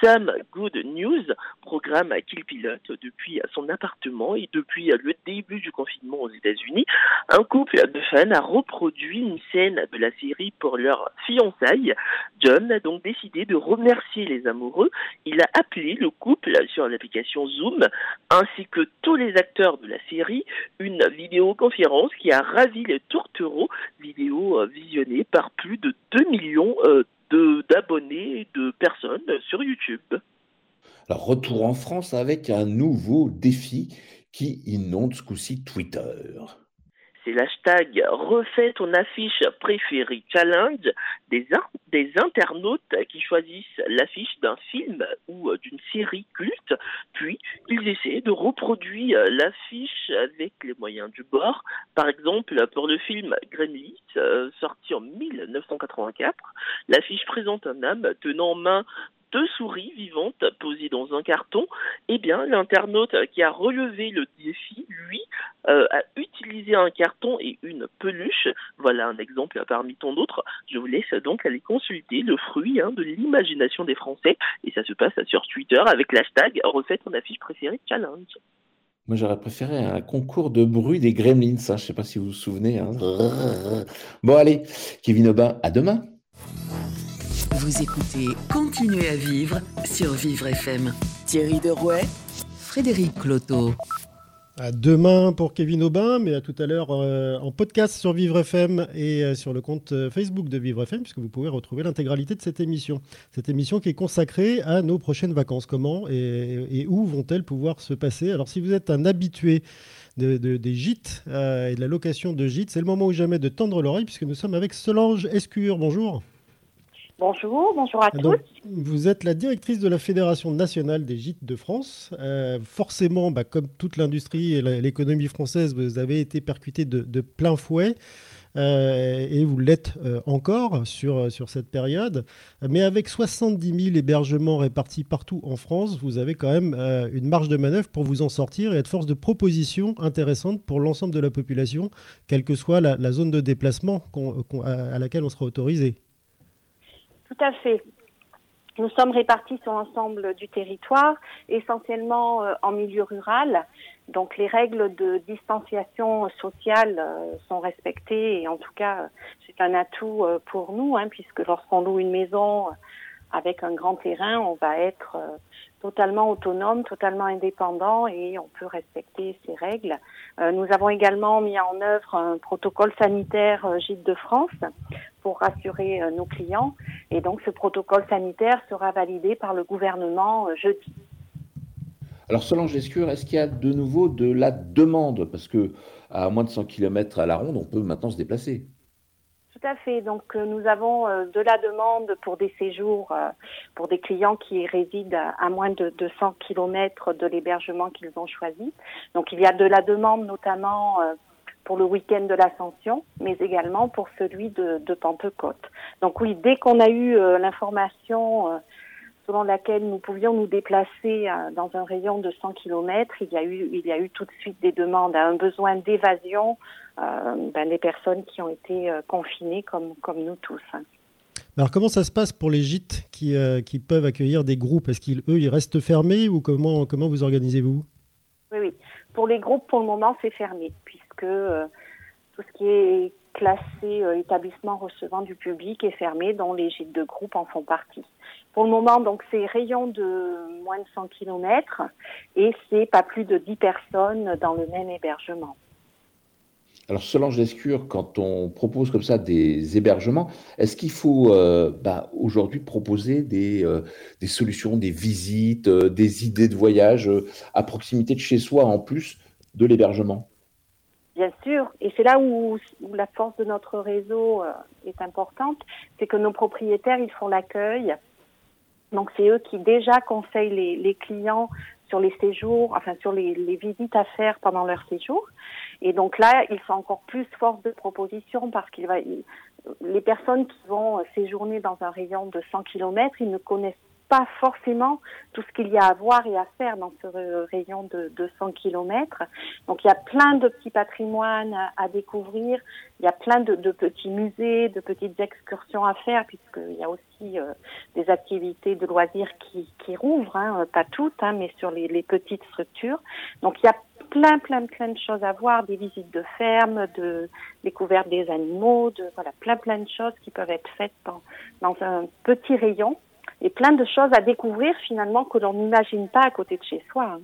Some Good News, programme qu'il pilote depuis son appartement et depuis le début du confinement aux États-Unis. Un couple de fans a reproduit une scène de la série pour leur fiançailles. John a donc décidé de remercier les amoureux. Il a appelé le couple sur l'application Zoom, ainsi que tous les acteurs de la série, une vidéoconférence qui a ravi les tourtereaux, vidéo euh, visionnée par plus de 2 millions euh, d'abonnés et de personnes sur YouTube. Alors, retour en France avec un nouveau défi qui inonde ce coup-ci Twitter. C'est l'hashtag refait ton affiche préférée challenge des, des internautes qui choisissent l'affiche d'un film ou d'une série culte, puis ils essaient de reproduire l'affiche avec les moyens du bord. Par exemple, pour le film Gremlins, euh, sorti en 1984, l'affiche présente un homme tenant en main deux souris vivantes posées dans un carton, eh bien, l'internaute qui a relevé le défi, lui, euh, a utilisé un carton et une peluche. Voilà un exemple parmi tant d'autres. Je vous laisse donc aller consulter le fruit hein, de l'imagination des Français. Et ça se passe sur Twitter avec l'hashtag refait ton affiche préférée challenge. Moi, j'aurais préféré un concours de bruit des gremlins. Je ne sais pas si vous vous souvenez. Hein. Bon, allez, Kevin Aubin, à demain. Vous écoutez Continuez à vivre sur Vivre FM. Thierry Derouet, Frédéric Cloteau. À demain pour Kevin Aubin, mais à tout à l'heure euh, en podcast sur Vivre FM et euh, sur le compte euh, Facebook de Vivre FM, puisque vous pouvez retrouver l'intégralité de cette émission. Cette émission qui est consacrée à nos prochaines vacances. Comment et, où vont-elles pouvoir se passer? Alors, si vous êtes un habitué des gîtes et de la location de gîtes, c'est le moment ou jamais de tendre l'oreille, puisque nous sommes avec Solange Escure. Bonjour. Bonjour, bonjour à tous. Vous êtes la directrice de la Fédération nationale des gîtes de France. Euh, forcément, bah, comme toute l'industrie et l'économie française, vous avez été percuté de, plein fouet. Euh, et vous l'êtes euh, encore sur, sur cette période. Mais avec 70 000 hébergements répartis partout en France, vous avez quand même une marge de manœuvre pour vous en sortir et être force de proposition intéressante pour l'ensemble de la population, quelle que soit la, zone de déplacement à laquelle on sera autorisé. Tout à fait. Nous sommes répartis sur l'ensemble du territoire, essentiellement euh, en milieu rural. Donc les règles de distanciation sociale euh, sont respectées et en tout cas c'est un atout euh, pour nous hein, puisque lorsqu'on loue une maison avec un grand terrain, on va être totalement autonome, totalement indépendant et on peut respecter ces règles. Euh, nous avons également mis en œuvre un protocole sanitaire euh, Gîte de France pour rassurer euh, nos clients et donc ce protocole sanitaire sera validé par le gouvernement jeudi. Alors Solange Lescure, est-ce qu'il y a de nouveau de la demande? Parce que à moins de 100 km à la ronde, on peut maintenant se déplacer. Tout à fait. Donc euh, nous avons euh, de la demande pour des séjours euh, pour des clients qui résident à, moins de 200 km de l'hébergement qu'ils ont choisi. Donc il y a de la demande notamment pour le week-end de l'Ascension, mais également pour celui de, de Pentecôte. Donc oui, dès qu'on a eu l'information selon laquelle nous pouvions nous déplacer dans un rayon de 100 km, il y a eu, il y a eu tout de suite des demandes à un besoin d'évasion euh, ben, des personnes qui ont été euh, confinées comme, comme nous tous. Alors comment ça se passe pour les gîtes qui, euh, qui peuvent accueillir des groupes? Est-ce qu'eux, ils restent fermés ou comment, comment vous organisez-vous? Oui, oui. Pour les groupes, pour le moment, c'est fermé, puisque tout ce qui est classé établissement recevant du public est fermé, dont les gîtes de groupe en font partie. Pour le moment, donc c'est rayon de moins de 100 km et c'est pas plus de 10 personnes dans le même hébergement. Alors, Solange Lescure, quand on propose comme ça des hébergements, est-ce qu'il faut euh, bah, aujourd'hui proposer des, euh, des, solutions, des visites, euh, des idées de voyage à proximité de chez soi en plus de l'hébergement? Bien sûr, et c'est là où, la force de notre réseau est importante, c'est que nos propriétaires, ils font l'accueil. Donc c'est eux qui déjà conseillent les, clients sur les séjours, enfin sur les, les, visites à faire pendant leur séjour. Et donc là, ils sont encore plus force de proposition parce qu'il va, les personnes qui vont séjourner dans un rayon de 100 km, ils ne connaissent pas forcément tout ce qu'il y a à voir et à faire dans ce rayon de 200 km. Donc il y a plein de petits patrimoines à, découvrir, il y a plein de, petits musées, de petites excursions à faire, puisqu'il y a aussi euh, des activités de loisirs qui, qui rouvrent, hein, pas toutes, hein, mais sur les, petites structures. Donc il y a plein, plein, plein de choses à voir, des visites de ferme, de découverte des animaux, de voilà, plein, plein de choses qui peuvent être faites dans un petit rayon et plein de choses à découvrir finalement que l'on n'imagine pas à côté de chez soi. Hein.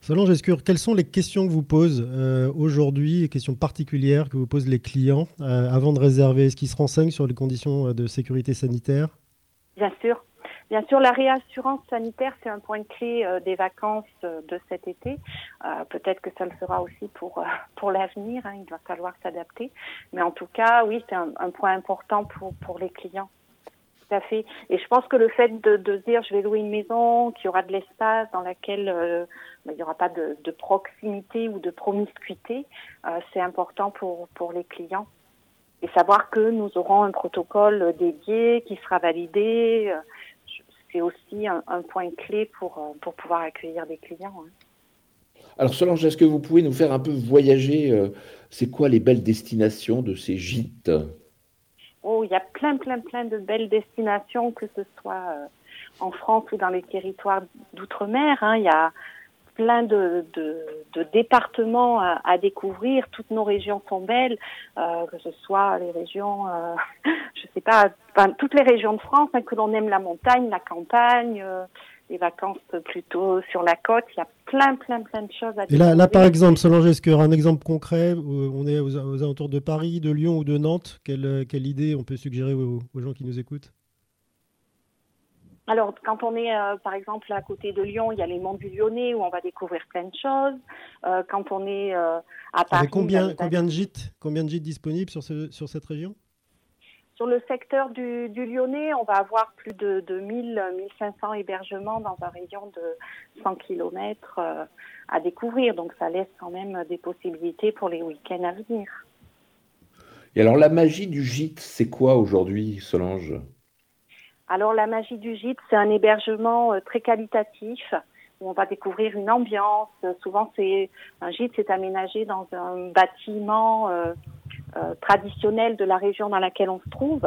Solange Escure, quelles sont les questions que vous posez euh, aujourd'hui, les questions particulières que vous posent les clients euh, avant de réserver? Est-ce qu'ils se renseignent sur les conditions euh, de sécurité sanitaire? Bien sûr. Bien sûr, la réassurance sanitaire, c'est un point clé euh, des vacances de cet été. Peut-être que ça le sera aussi pour, pour l'avenir. Hein, il va falloir s'adapter. Mais en tout cas, oui, c'est un, point important pour, pour les clients. Et je pense que le fait de, dire je vais louer une maison, qu'il y aura de l'espace dans laquelle ben, il n'y aura pas de, proximité ou de promiscuité, c'est important pour, pour les clients. Et savoir que nous aurons un protocole dédié qui sera validé c'est aussi un, point clé pour, euh, pour pouvoir accueillir des clients. Hein. Alors Solange, est-ce que vous pouvez nous faire un peu voyager euh, C'est quoi les belles destinations de ces gîtes? Oh, il y a plein, plein, plein de belles destinations, que ce soit euh, en France ou dans les territoires d'outre-mer. Hein. Il y a plein de, de, départements à, découvrir. Toutes nos régions sont belles, euh, que ce soit les régions, euh, je sais pas, toutes les régions de France, hein, que l'on aime la montagne, la campagne, les vacances plutôt sur la côte. Il y a plein, plein, plein de choses à découvrir. Et là, là par exemple, Solange, est-ce qu'il y aura un exemple concret où On est aux, alentours de Paris, de Lyon ou de Nantes. Quelle, quelle idée on peut suggérer aux gens qui nous écoutent? Alors, quand on est, euh, par exemple, à côté de Lyon, il y a les monts du Lyonnais où on va découvrir plein de choses. Euh, quand on est euh, à Paris... combien, combien, de gîtes, combien de gîtes disponibles sur, sur cette région? Sur le secteur du, Lyonnais, on va avoir plus de, de 1000, 1500 hébergements dans un rayon de 100 km à découvrir. Donc, ça laisse quand même des possibilités pour les week-ends à venir. Et alors, la magie du gîte, c'est quoi aujourd'hui, Solange? Alors la magie du gîte, c'est un hébergement euh, très qualitatif où on va découvrir une ambiance. Souvent, c'est un gîte, c'est aménagé dans un bâtiment euh, euh, traditionnel de la région dans laquelle on se trouve.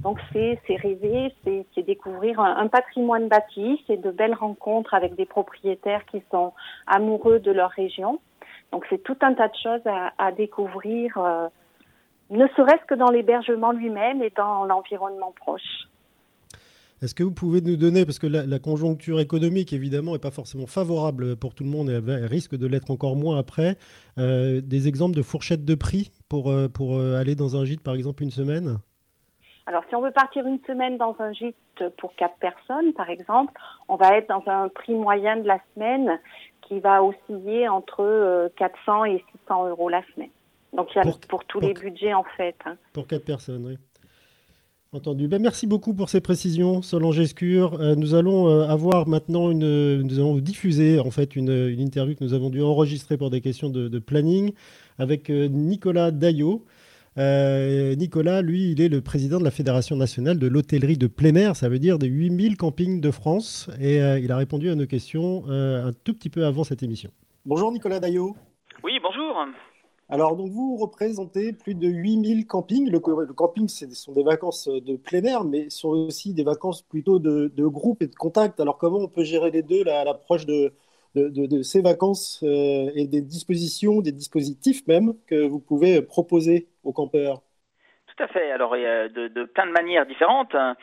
Donc c'est rêver, c'est découvrir un, patrimoine bâti, c'est de belles rencontres avec des propriétaires qui sont amoureux de leur région. Donc c'est tout un tas de choses à, découvrir, ne serait-ce que dans l'hébergement lui-même et dans l'environnement proche. Est-ce que vous pouvez nous donner, parce que la, conjoncture économique, évidemment, n'est pas forcément favorable pour tout le monde et risque de l'être encore moins après, euh, des exemples de fourchettes de prix pour, euh, pour euh, aller dans un gîte, par exemple, une semaine? Alors, si on veut partir une semaine dans un gîte pour quatre personnes, par exemple, on va être dans un prix moyen de la semaine qui va osciller entre 400 et 600 euros la semaine. Donc, il y a pour, tous les budgets, en fait. Hein. Pour quatre personnes, oui. Entendu. Ben, merci beaucoup pour ces précisions, Solange Escure. Euh, nous allons euh, avoir maintenant une, nous allons diffuser en fait une, interview que nous avons dû enregistrer pour des questions de, planning avec euh, Nicolas Daillot. Nicolas, lui, il est le président de la Fédération nationale de l'hôtellerie de plein air, ça veut dire des 8000 campings de France, et il a répondu à nos questions un tout petit peu avant cette émission. Bonjour Nicolas Daillot. Oui, bonjour. Alors, donc, vous représentez plus de 8000 campings. Le, camping, ce sont des vacances de plein air, mais sont aussi des vacances plutôt de, groupe et de contact. Alors, comment on peut gérer les deux à l'approche de, de, ces vacances euh, et des dispositions, des dispositifs même que vous pouvez proposer aux campeurs tout à fait. Alors, de, de plein de manières différentes. Hein.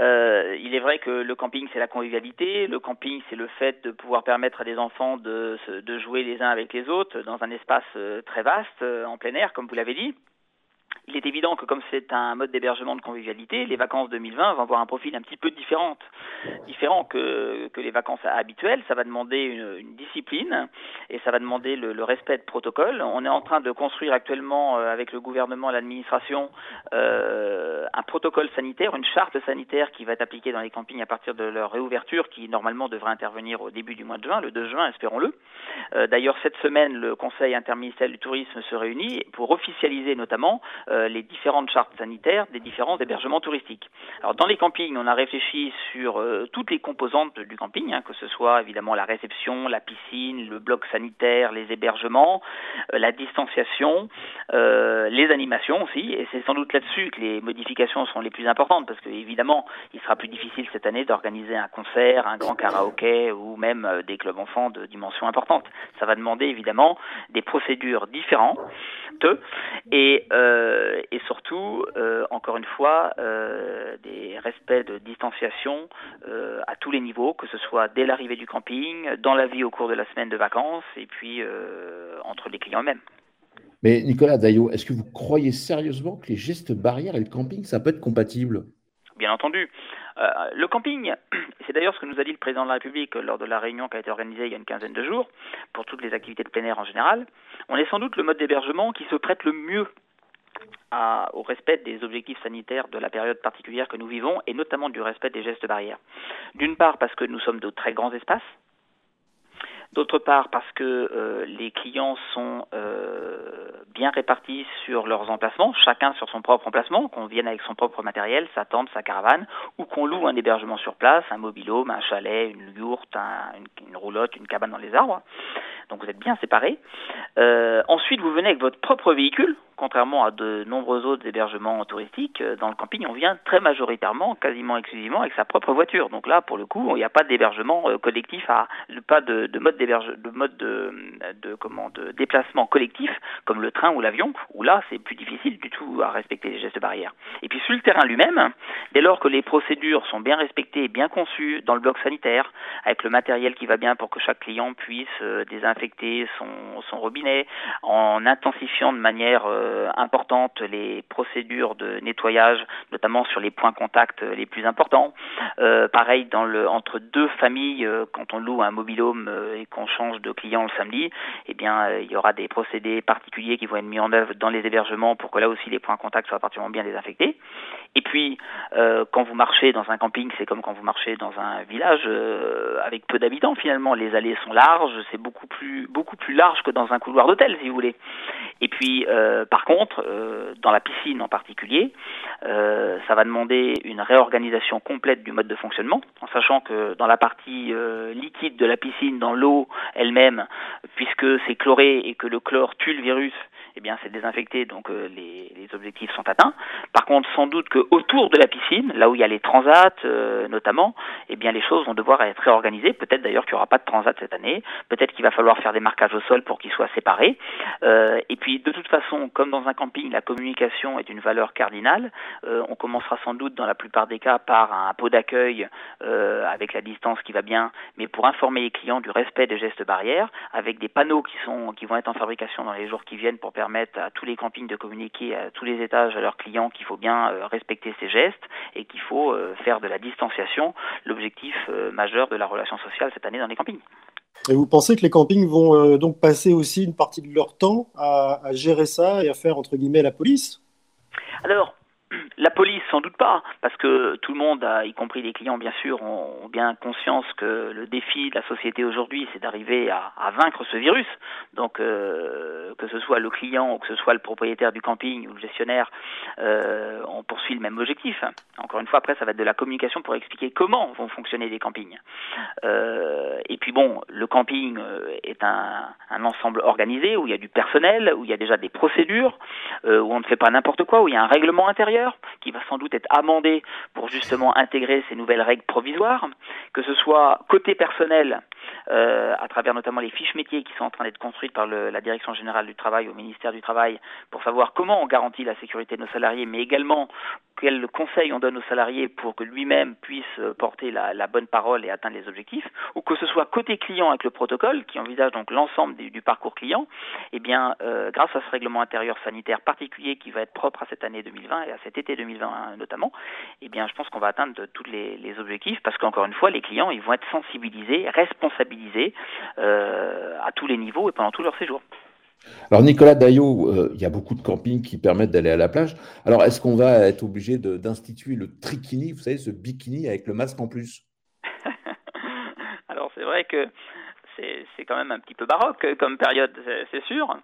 Euh, il est vrai que le camping, c'est la convivialité. Le camping, c'est le fait de pouvoir permettre à des enfants de, jouer les uns avec les autres dans un espace euh, très vaste, en plein air, comme vous l'avez dit. Il est évident que comme c'est un mode d'hébergement de convivialité, les vacances 2020 vont avoir un profil un petit peu différent, différent que, que les vacances habituelles. Ça va demander une, discipline et ça va demander le, respect de protocole. On est en train de construire actuellement euh, avec le gouvernement et l'administration euh, un protocole sanitaire, une charte sanitaire qui va être appliquée dans les campings à partir de leur réouverture, qui normalement devrait intervenir au début du mois de juin, le 2 juin, espérons-le. Euh, D'ailleurs, cette semaine, le Conseil interministériel du tourisme se réunit pour officialiser notamment euh, les différentes chartes sanitaires des différents hébergements touristiques. Alors dans les campings, on a réfléchi sur euh, toutes les composantes du camping, hein, que ce soit évidemment la réception, la piscine, le bloc sanitaire, les hébergements, euh, la distanciation, les animations aussi, et c'est sans doute là-dessus que les modifications sont les plus importantes, parce que évidemment, il sera plus difficile cette année d'organiser un concert, un grand karaoké ou même des clubs enfants de dimension importante. Ça va demander évidemment des procédures différentes et et surtout, euh, encore une fois, euh, des respects de distanciation à tous les niveaux, que ce soit dès l'arrivée du camping, dans la vie au cours de la semaine de vacances, et puis entre les clients eux-mêmes. Mais Nicolas Daillot, est-ce que vous croyez sérieusement que les gestes barrières et le camping, ça peut être compatible? Bien entendu. Euh, le camping, c'est d'ailleurs ce que nous a dit le président de la République lors de la réunion qui a été organisée il y a une quinzaine de jours, pour toutes les activités de plein air en général. On est sans doute le mode d'hébergement qui se prête le mieux au respect des objectifs sanitaires de la période particulière que nous vivons et notamment du respect des gestes barrières. D'une part parce que nous sommes de très grands espaces, D'autre part, parce que euh, les clients sont euh, bien répartis sur leurs emplacements, chacun sur son propre emplacement, qu'on vienne avec son propre matériel, sa tente, sa caravane, ou qu'on loue un hébergement sur place, un mobilhome, un chalet, une yourte, une, roulotte, une cabane dans les arbres. Donc vous êtes bien séparés. Euh, ensuite, vous venez avec votre propre véhicule, contrairement à de nombreux autres hébergements touristiques, euh, dans le camping, on vient très majoritairement, quasiment exclusivement, avec sa propre voiture. Donc là, pour le coup, il n'y a pas d'hébergement euh, collectif, pas de, de mode de mode de, comment, de déplacement collectif, comme le train ou l'avion, où là, c'est plus difficile du tout à respecter les gestes barrières. Et puis sur le terrain lui-même, dès lors que les procédures sont bien respectées, bien conçues, dans le bloc sanitaire, avec le matériel qui va bien pour que chaque client puisse euh, désinfecter son robinet, en intensifiant de manière euh, importante les procédures de nettoyage, notamment sur les points contacts les plus importants. Euh, pareil entre deux familles, euh, quand on loue un mobilhome et qu'on change de client le samedi, eh bien il y aura des procédés particuliers qui vont être mis en œuvre dans les hébergements pour que là aussi les points contacts soient particulièrement bien désinfectés. Et puis quand vous marchez dans un camping, c'est comme quand vous marchez dans un village avec peu d'habitants finalement. Les allées sont larges, c'est beaucoup plus beaucoup plus large que dans un couloir d'hôtel si vous voulez. Et puis par contre, euh, dans la piscine en particulier, euh, ça va demander une réorganisation complète du mode de fonctionnement, en sachant que dans la partie euh, liquide de la piscine, dans l'eau elle-même, puisque c'est chloré et que le chlore tue le virus, eh bien c'est désinfecté, donc euh, les, les, objectifs sont atteints. Par contre, sans doute que autour de la piscine, là où il y a les transats euh, notamment, eh bien les choses vont devoir être réorganisées. Peut-être d'ailleurs qu'il n'y aura pas de transat cette année. Peut-être qu'il va falloir faire des marquages au sol pour qu'ils soient séparés. Euh, et puis de toute façon, comme dans un camping, la communication est une valeur cardinale. on commencera sans doute dans la plupart des cas par un pot d'accueil avec la distance qui va bien, mais pour informer les clients du respect des gestes barrières, avec des panneaux qui sont qui vont être en fabrication dans les jours qui viennent pour permettre permettent à tous les campings de communiquer à tous les étages à leurs clients qu'il faut bien euh, respecter ces gestes et qu'il faut euh, faire de la distanciation l'objectif euh, majeur de la relation sociale cette année dans les campings. Et vous pensez que les campings vont donc passer aussi une partie de leur temps à, à gérer ça et à faire entre guillemets la police? Alors, la police, sans doute pas, parce que tout le monde, y compris les clients bien sûr, ont, bien conscience que le défi de la société aujourd'hui, c'est d'arriver à, vaincre ce virus. Donc, euh, que ce soit le client ou que ce soit le propriétaire du camping ou le gestionnaire, euh, on poursuit le même objectif. Encore une fois, après, ça va être de la communication pour expliquer comment vont fonctionner les campings. Euh, et puis bon, le camping est un, un, ensemble organisé où il y a du personnel, où il y a déjà des procédures, où on ne fait pas n'importe quoi, où il y a un règlement intérieur qui va sans doute être amendé pour justement intégrer ces nouvelles règles provisoires, que ce soit côté personnel, euh, à travers notamment les fiches métiers qui sont en train d'être construites par la Direction générale du travail au ministère du Travail, pour savoir comment on garantit la sécurité de nos salariés, mais également quels conseils on donne aux salariés pour que lui-même puisse porter la, bonne parole et atteindre les objectifs, ou que ce soit côté client avec le protocole, qui envisage donc l'ensemble du, parcours client, eh bien, euh, grâce à ce règlement intérieur sanitaire particulier qui va être propre à cette année 2020 et à cet été 2021 notamment, eh bien, je pense qu'on va atteindre tous les, les, objectifs parce qu'encore une fois, les clients, ils vont être sensibilisés, responsabilisés euh, à tous les niveaux et pendant tout leur séjour. Alors Nicolas Daillot, euh, il y a beaucoup de campings qui permettent d'aller à la plage. Alors est-ce qu'on va être obligé d'instituer le trikini, vous savez, ce bikini avec le masque en plus? Alors c'est vrai que c'est quand même un petit peu baroque comme période, c'est sûr.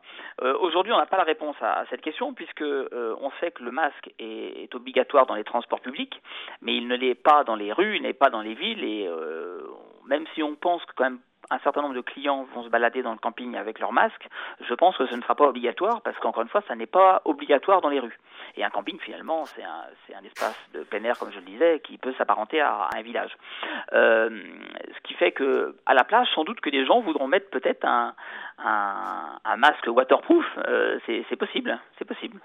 Euh, Aujourd'hui, on n'a pas la réponse à, à cette question puisque euh, on sait que le masque est, est, obligatoire dans les transports publics, mais il ne l'est pas dans les rues, n'est pas dans les villes et même si on pense que quand même un certain nombre de clients vont se balader dans le camping avec leur masque, je pense que ce ne sera pas obligatoire parce qu'encore une fois, ça n'est pas obligatoire dans les rues. Et un camping, finalement, c'est un, un, espace de plein air, comme je le disais, qui peut s'apparenter à, un village. Euh, ce qui fait que à la plage, sans doute que des gens voudront mettre peut-être un, masque waterproof. Euh, c'est possible, c'est possible.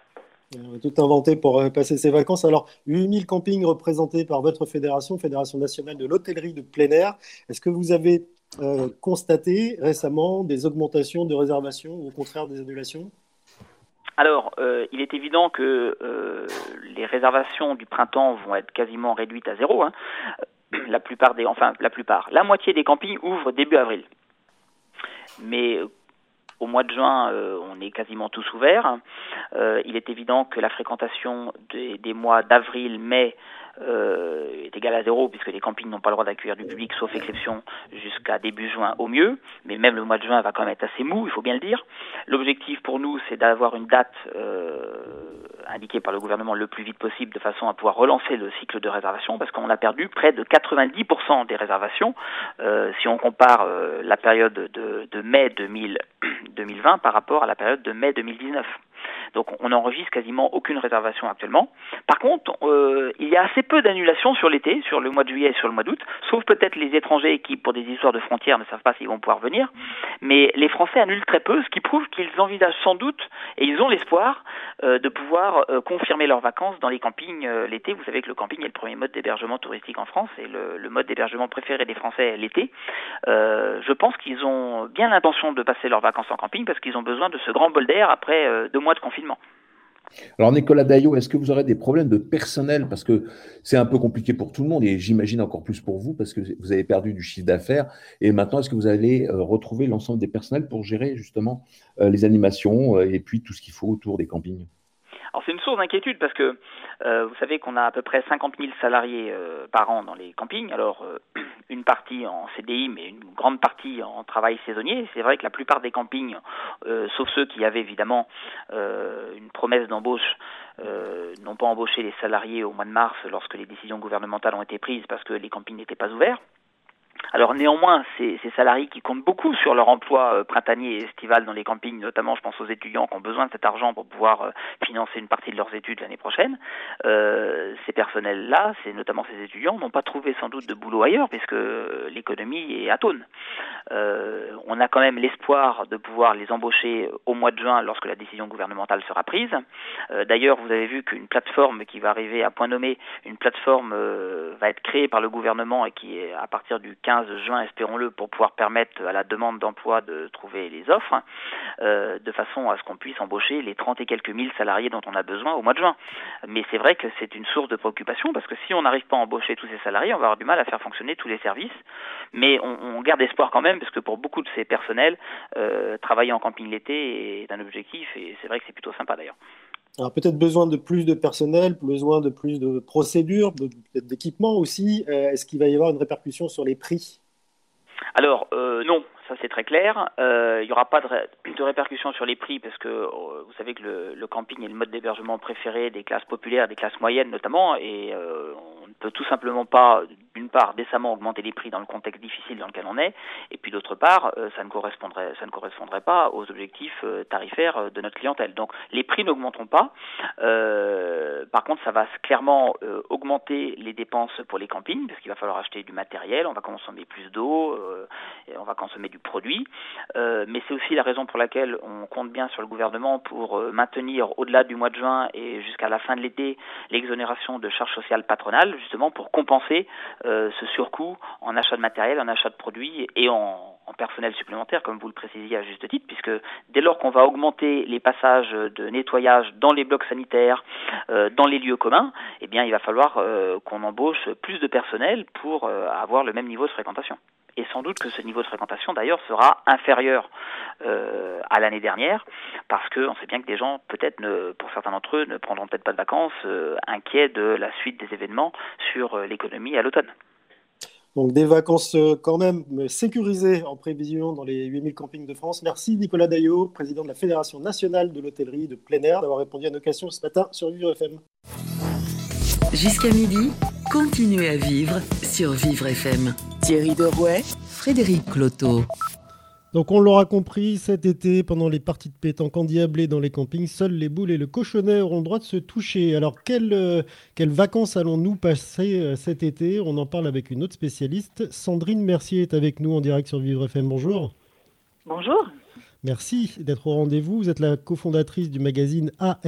On va tout inventé pour euh, passer ses vacances. Alors, 8000 campings représentés par votre fédération, Fédération nationale de l'hôtellerie de plein air. Est-ce que vous avez euh, constaté récemment des augmentations de réservations ou au contraire des annulations? Alors, euh, il est évident que les réservations du printemps vont être quasiment réduites à zéro. Hein. La plupart des, enfin la plupart, la moitié des campings ouvrent début avril. Mais au mois de juin, euh, on est quasiment tous ouverts. il est évident que la fréquentation des, mois d'avril, mai euh, est égal à zéro puisque les campings n'ont pas le droit d'accueillir du public sauf exception jusqu'à début juin au mieux. Mais même le mois de juin va quand même être assez mou, il faut bien le dire. L'objectif pour nous, c'est d'avoir une date euh, indiquée par le gouvernement le plus vite possible de façon à pouvoir relancer le cycle de réservation parce qu'on a perdu près de 90% des réservations euh, si on compare euh, la période de, de mai 2000, 2020 par rapport à la période de mai 2019. Donc on n'enregistre quasiment aucune réservation actuellement. Par contre, euh, il y a assez peu d'annulations sur l'été, sur le mois de juillet et sur le mois d'août, sauf peut-être les étrangers qui, pour des histoires de frontières, ne savent pas s'ils vont pouvoir venir. Mais les Français annulent très peu, ce qui prouve qu'ils envisagent sans doute et ils ont l'espoir euh, de pouvoir euh, confirmer leurs vacances dans les campings l'été. Vous savez que le camping est le premier mode d'hébergement touristique en France et le, mode d'hébergement préféré des Français l'été. je pense qu'ils ont bien l'intention de passer leurs vacances en camping parce qu'ils ont besoin de ce grand bol d'air après deux mois Alors Nicolas Daillot, est-ce que vous aurez des problèmes de personnel? Parce que c'est un peu compliqué pour tout le monde et j'imagine encore plus pour vous parce que vous avez perdu du chiffre d'affaires. Et maintenant est-ce que vous allez euh, retrouver l'ensemble des personnels pour gérer justement euh, les animations euh, et puis tout ce qu'il faut autour des campings? Alors c'est une source d'inquiétude parce que euh, vous savez qu'on a à peu près 50 000 salariés euh, par an dans les campings. Alors euh, une partie en CDI, mais une grande partie en travail saisonnier. C'est vrai que la plupart des campings, sauf ceux qui avaient évidemment une promesse d'embauche, n'ont pas embauché les salariés au mois de mars lorsque les décisions gouvernementales ont été prises parce que les campings n'étaient pas ouverts. Alors néanmoins, ces, salariés qui comptent beaucoup sur leur emploi euh, printanier et estival dans les campings, notamment je pense aux étudiants qui ont besoin de cet argent pour pouvoir euh, financer une partie de leurs études l'année prochaine, euh, ces personnels-là, c'est notamment ces étudiants, n'ont pas trouvé sans doute de boulot ailleurs puisque euh, l'économie est atone. On a quand même l'espoir de pouvoir les embaucher au mois de juin lorsque la décision gouvernementale sera prise. D'ailleurs, vous avez vu qu'une plateforme qui va arriver à point nommé, une plateforme va être créée par le gouvernement et qui est à partir du 15 juin, espérons-le, pour pouvoir permettre à la demande d'emploi de trouver les offres, euh, de façon à ce qu'on puisse embaucher les 30 et quelques mille salariés dont on a besoin au mois de juin. Mais c'est vrai que c'est une source de préoccupation parce que si on n'arrive pas à embaucher tous ces salariés, on va avoir du mal à faire fonctionner tous les services. Mais on, garde espoir quand même parce que pour beaucoup de ces personnels, euh, travailler en camping l'été est un objectif et c'est vrai que c'est plutôt sympa d'ailleurs. Alors peut-être besoin de plus de personnel, besoin de plus de procédures, peut-être d'équipements aussi. Euh, est-ce qu'il va y avoir une répercussion sur les prix? Alors euh, non, ça c'est très clair. Euh, il n'y aura pas de, répercussion sur les prix parce que vous savez que le camping est le mode d'hébergement préféré des classes populaires, des classes moyennes notamment, et on ne peut tout simplement pas d'une part, décemment augmenter les prix dans le contexte difficile dans lequel on est, et puis d'autre part, euh, ça ne correspondrait, ça ne correspondrait pas aux objectifs euh, tarifaires euh, de notre clientèle. Donc, les prix n'augmenteront pas. par contre, ça va clairement augmenter les dépenses pour les campings, parce qu'il va falloir acheter du matériel, on va consommer plus d'eau, on va consommer du produit. mais c'est aussi la raison pour laquelle on compte bien sur le gouvernement pour maintenir au-delà du mois de juin et jusqu'à la fin de l'été l'exonération de charges sociales patronales, justement pour compenser euh, ce surcoût en achat de matériel, en achat de produits et en, personnel supplémentaire, comme vous le précisiez à juste titre, puisque dès lors qu'on va augmenter les passages de nettoyage dans les blocs sanitaires, euh, dans les lieux communs, eh bien, il va falloir euh, qu'on embauche plus de personnel pour avoir le même niveau de fréquentation. Et sans doute que ce niveau de fréquentation, d'ailleurs, sera inférieur à l'année dernière, parce qu'on sait bien que des gens, peut-être, pour certains d'entre eux, ne prendront peut-être pas de vacances, inquiets de la suite des événements sur l'économie à l'automne. Donc des vacances euh, quand même sécurisées en prévision dans les 8000 campings de France. Merci Nicolas Daillot, président de la Fédération nationale de l'hôtellerie de plein air, d'avoir répondu à nos questions ce matin sur Vivre FM. Jusqu'à midi, continuez à vivre sur Vivre FM. Thierry Derouet, Frédéric Cloteau. Donc on l'aura compris, cet été, pendant les parties de pétanque endiablées dans les campings, seuls les boules et le cochonnet auront le droit de se toucher. Alors quelles, euh, quelles vacances allons-nous passer euh, cet été? On en parle avec une autre spécialiste. Sandrine Mercier est avec nous en direct sur Vivre FM. Bonjour. Bonjour. Merci d'être au rendez-vous. Vous êtes la cofondatrice du magazine AR.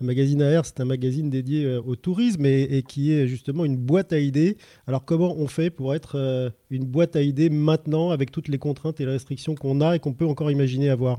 Le magazine AR, c'est un magazine dédié euh, au tourisme et, qui est justement une boîte à idées. Alors comment on fait pour être euh, une boîte à idées maintenant avec toutes les contraintes et les restrictions qu'on a et qu'on peut encore imaginer avoir?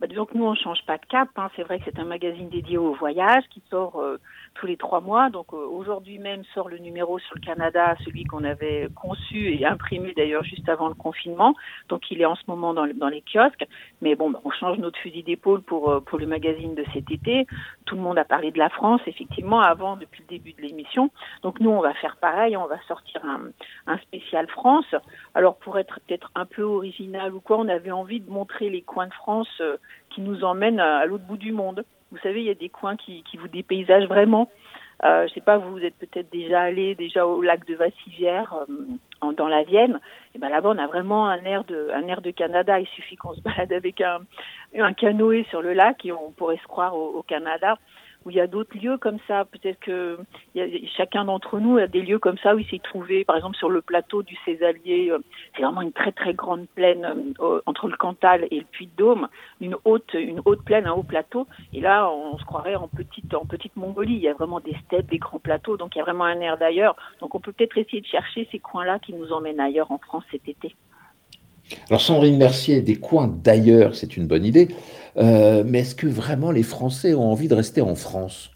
Bah, disons que nous, on change pas de cap. Hein. C'est vrai que c'est un magazine dédié au voyage qui sort euh, tous les trois mois. Donc euh, aujourd'hui même sort le numéro sur le Canada, celui qu'on avait conçu et imprimé d'ailleurs juste avant le confinement. Donc il est en ce moment dans, dans les kiosques. Mais bon, on change notre fusil d'épaule pour, euh, pour le magazine de cet été. Tout le monde a parlé de la France, effectivement, avant, depuis le début de l'émission. Donc nous, on va faire pareil. On va sortir un, un spécial France. Alors pour être peut-être un peu original ou quoi, on avait envie de montrer les coins de France qui nous emmène à, l'autre bout du monde. Vous savez, il y a des coins qui, qui vous dépaysagent vraiment. Euh, je sais pas, vous êtes peut-être déjà allé déjà au lac de Vassivière euh, dans la Vienne. Et ben là-bas, on a vraiment un air de un air de Canada. Il suffit qu'on se balade avec un, un canoë sur le lac et on pourrait se croire au Canada où il y a d'autres lieux comme ça. Peut-être que chacun d'entre nous a des lieux comme ça où il s'est trouvé, par exemple sur le plateau du Césalier. Euh, c'est vraiment une très très grande plaine euh, entre le Cantal et le Puy-de-Dôme, une haute une haute plaine, un haut plateau. Et là, on se croirait en petite en petite Mongolie. Il y a vraiment des steppes, des grands plateaux, donc il y a vraiment un air d'ailleurs. Donc on peut peut-être essayer de chercher ces coins-là qui nous emmènent ailleurs en France cet été. Alors Sandrine Mercier, des coins d'ailleurs, c'est une bonne idée. Euh, mais est-ce que vraiment les Français ont envie de rester en France?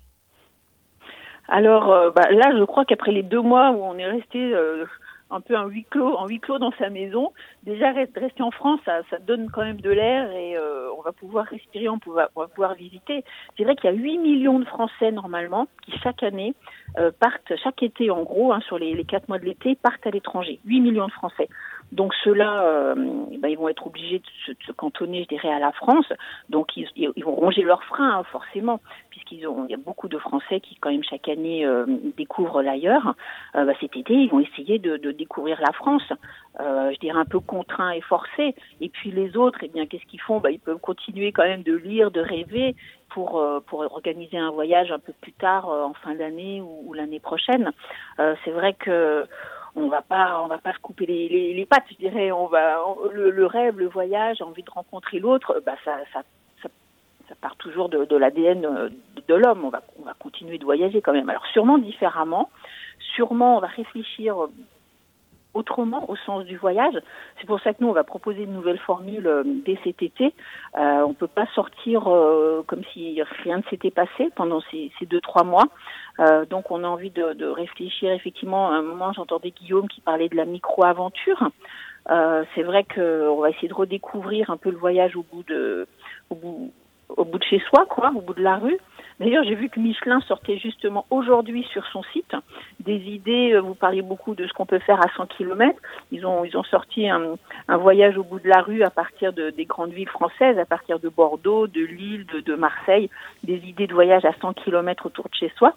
Alors euh, bah, là, je crois qu'après les deux mois où on est resté euh, un peu en huis clos, en huis clos dans sa maison, déjà rester en France, ça, ça donne quand même de l'air et on va pouvoir respirer, on, va, on va pouvoir visiter. C'est vrai qu'il y a 8 millions de Français normalement qui chaque année partent, chaque été en gros, hein, sur les, les 4 mois de l'été, partent à l'étranger. 8 millions de Français. Donc ceux-là, euh, ben, ils vont être obligés de se, cantonner, je dirais, à la France. Donc ils, ils vont ronger leurs freins, hein, forcément, puisqu'ils ont, il y a beaucoup de Français qui, quand même, chaque année euh, découvrent l'ailleurs. Euh, ben, cet été, ils vont essayer de, de découvrir la France. Euh, je dirais un peu contraints et forcés. Et puis les autres, eh bien, qu'est-ce qu'ils font? Ben, Ils peuvent continuer quand même de lire, de rêver pour, pour organiser un voyage un peu plus tard, en fin d'année ou, l'année prochaine. C'est vrai que on va pas on va pas se couper les, pattes je dirais. On va le, rêve le voyage envie de rencontrer l'autre bah ça, part toujours de, l'ADN de, l'homme. On va continuer de voyager quand même. Alors sûrement différemment. Sûrement on va réfléchir autrement au sens du voyage. C'est pour ça que nous, on va proposer une nouvelle formule euh, dès cet été. Euh, on ne peut pas sortir euh, comme si rien ne s'était passé pendant ces, ces deux, trois mois. Donc, on a envie de, réfléchir. Effectivement, à un moment, j'entendais Guillaume qui parlait de la micro-aventure. C'est vrai qu'on va essayer de redécouvrir un peu le voyage au bout de, au bout de chez soi, quoi, au bout de la rue. D'ailleurs, j'ai vu que Michelin sortait justement aujourd'hui sur son site des idées. Euh, vous parliez beaucoup de ce qu'on peut faire à 100 km. Ils ont, ils ont sorti un, voyage au bout de la rue à partir de, des grandes villes françaises, à partir de Bordeaux, de Lille, de, Marseille, des idées de voyage à 100 km autour de chez soi.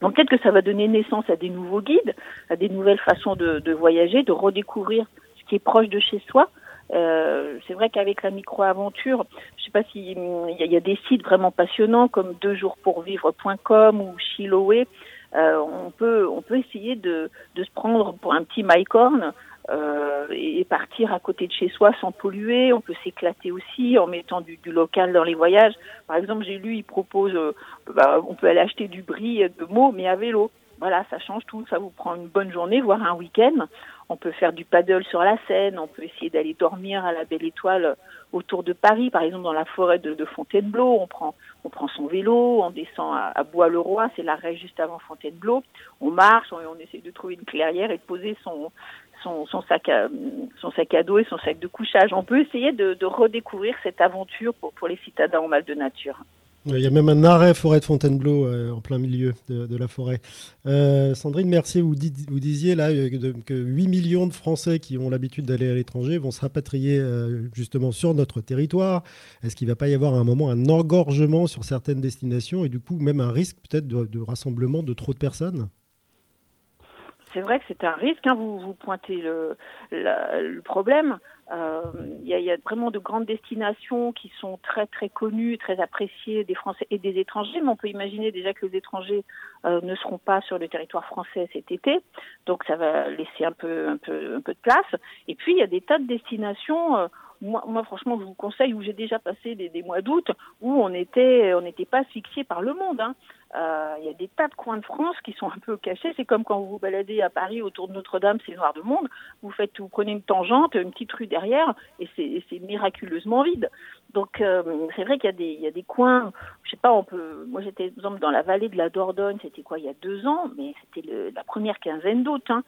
Donc peut-être que ça va donner naissance à des nouveaux guides, à des nouvelles façons de voyager, de redécouvrir ce qui est proche de chez soi. Euh, c'est vrai qu'avec la micro-aventure, je sais pas s'il y, y, a des sites vraiment passionnants comme deuxjourspourvivre.com ou Chiloé. Euh, on peut on peut essayer de, de se prendre pour un petit mycorn euh, et partir à côté de chez soi sans polluer. On peut s'éclater aussi en mettant du, du, local dans les voyages. Par exemple, j'ai lu, il propose, euh, bah, on peut aller acheter du bris de mots, mais à vélo. Voilà, ça change tout. Ça vous prend une bonne journée, voire un week-end. On peut faire du paddle sur la Seine. On peut essayer d'aller dormir à la Belle Étoile autour de Paris, par exemple dans la forêt de, Fontainebleau. On prend, on prend son vélo, on descend à, Bois-le-Roi, c'est l'arrêt juste avant Fontainebleau. On marche, on, on essaie de trouver une clairière et de poser son, sac à, dos et son sac de couchage. On peut essayer de, de redécouvrir cette aventure pour, pour les citadins en mal de nature. Il y a même un arrêt forêt de Fontainebleau euh, en plein milieu de, la forêt. Euh, Sandrine Mercier, vous, disiez là euh, que, que 8 millions de Français qui ont l'habitude d'aller à l'étranger vont se rapatrier justement sur notre territoire. Est-ce qu'il ne va pas y avoir à un moment un engorgement sur certaines destinations et du coup même un risque peut-être de rassemblement de trop de personnes? C'est vrai que c'est un risque. Hein, vous, pointez le, problème. Il euh, y, a, vraiment de grandes destinations qui sont très très connues, très appréciées des Français et des étrangers. Mais on peut imaginer déjà que les étrangers euh, ne seront pas sur le territoire français cet été, donc ça va laisser un peu un peu un peu de place. Et puis il y a des tas de destinations. Euh, moi, moi, franchement, je vous conseille où j'ai déjà passé des, mois d'août où on était, on n'était pas asphyxié par le monde. Hein. Euh, il y a des tas de coins de France qui sont un peu cachés. C'est comme quand vous vous baladez à Paris autour de Notre-Dame, c'est noir de monde. Vous faites, vous prenez une tangente, une petite rue derrière, et c'est miraculeusement vide. Donc euh, c'est vrai qu'il y a des, il y a des coins. Je sais pas, on peut. Moi, j'étais par exemple dans la vallée de la Dordogne. C'était quoi il y a deux ans, mais c'était la première quinzaine d'août. Hein.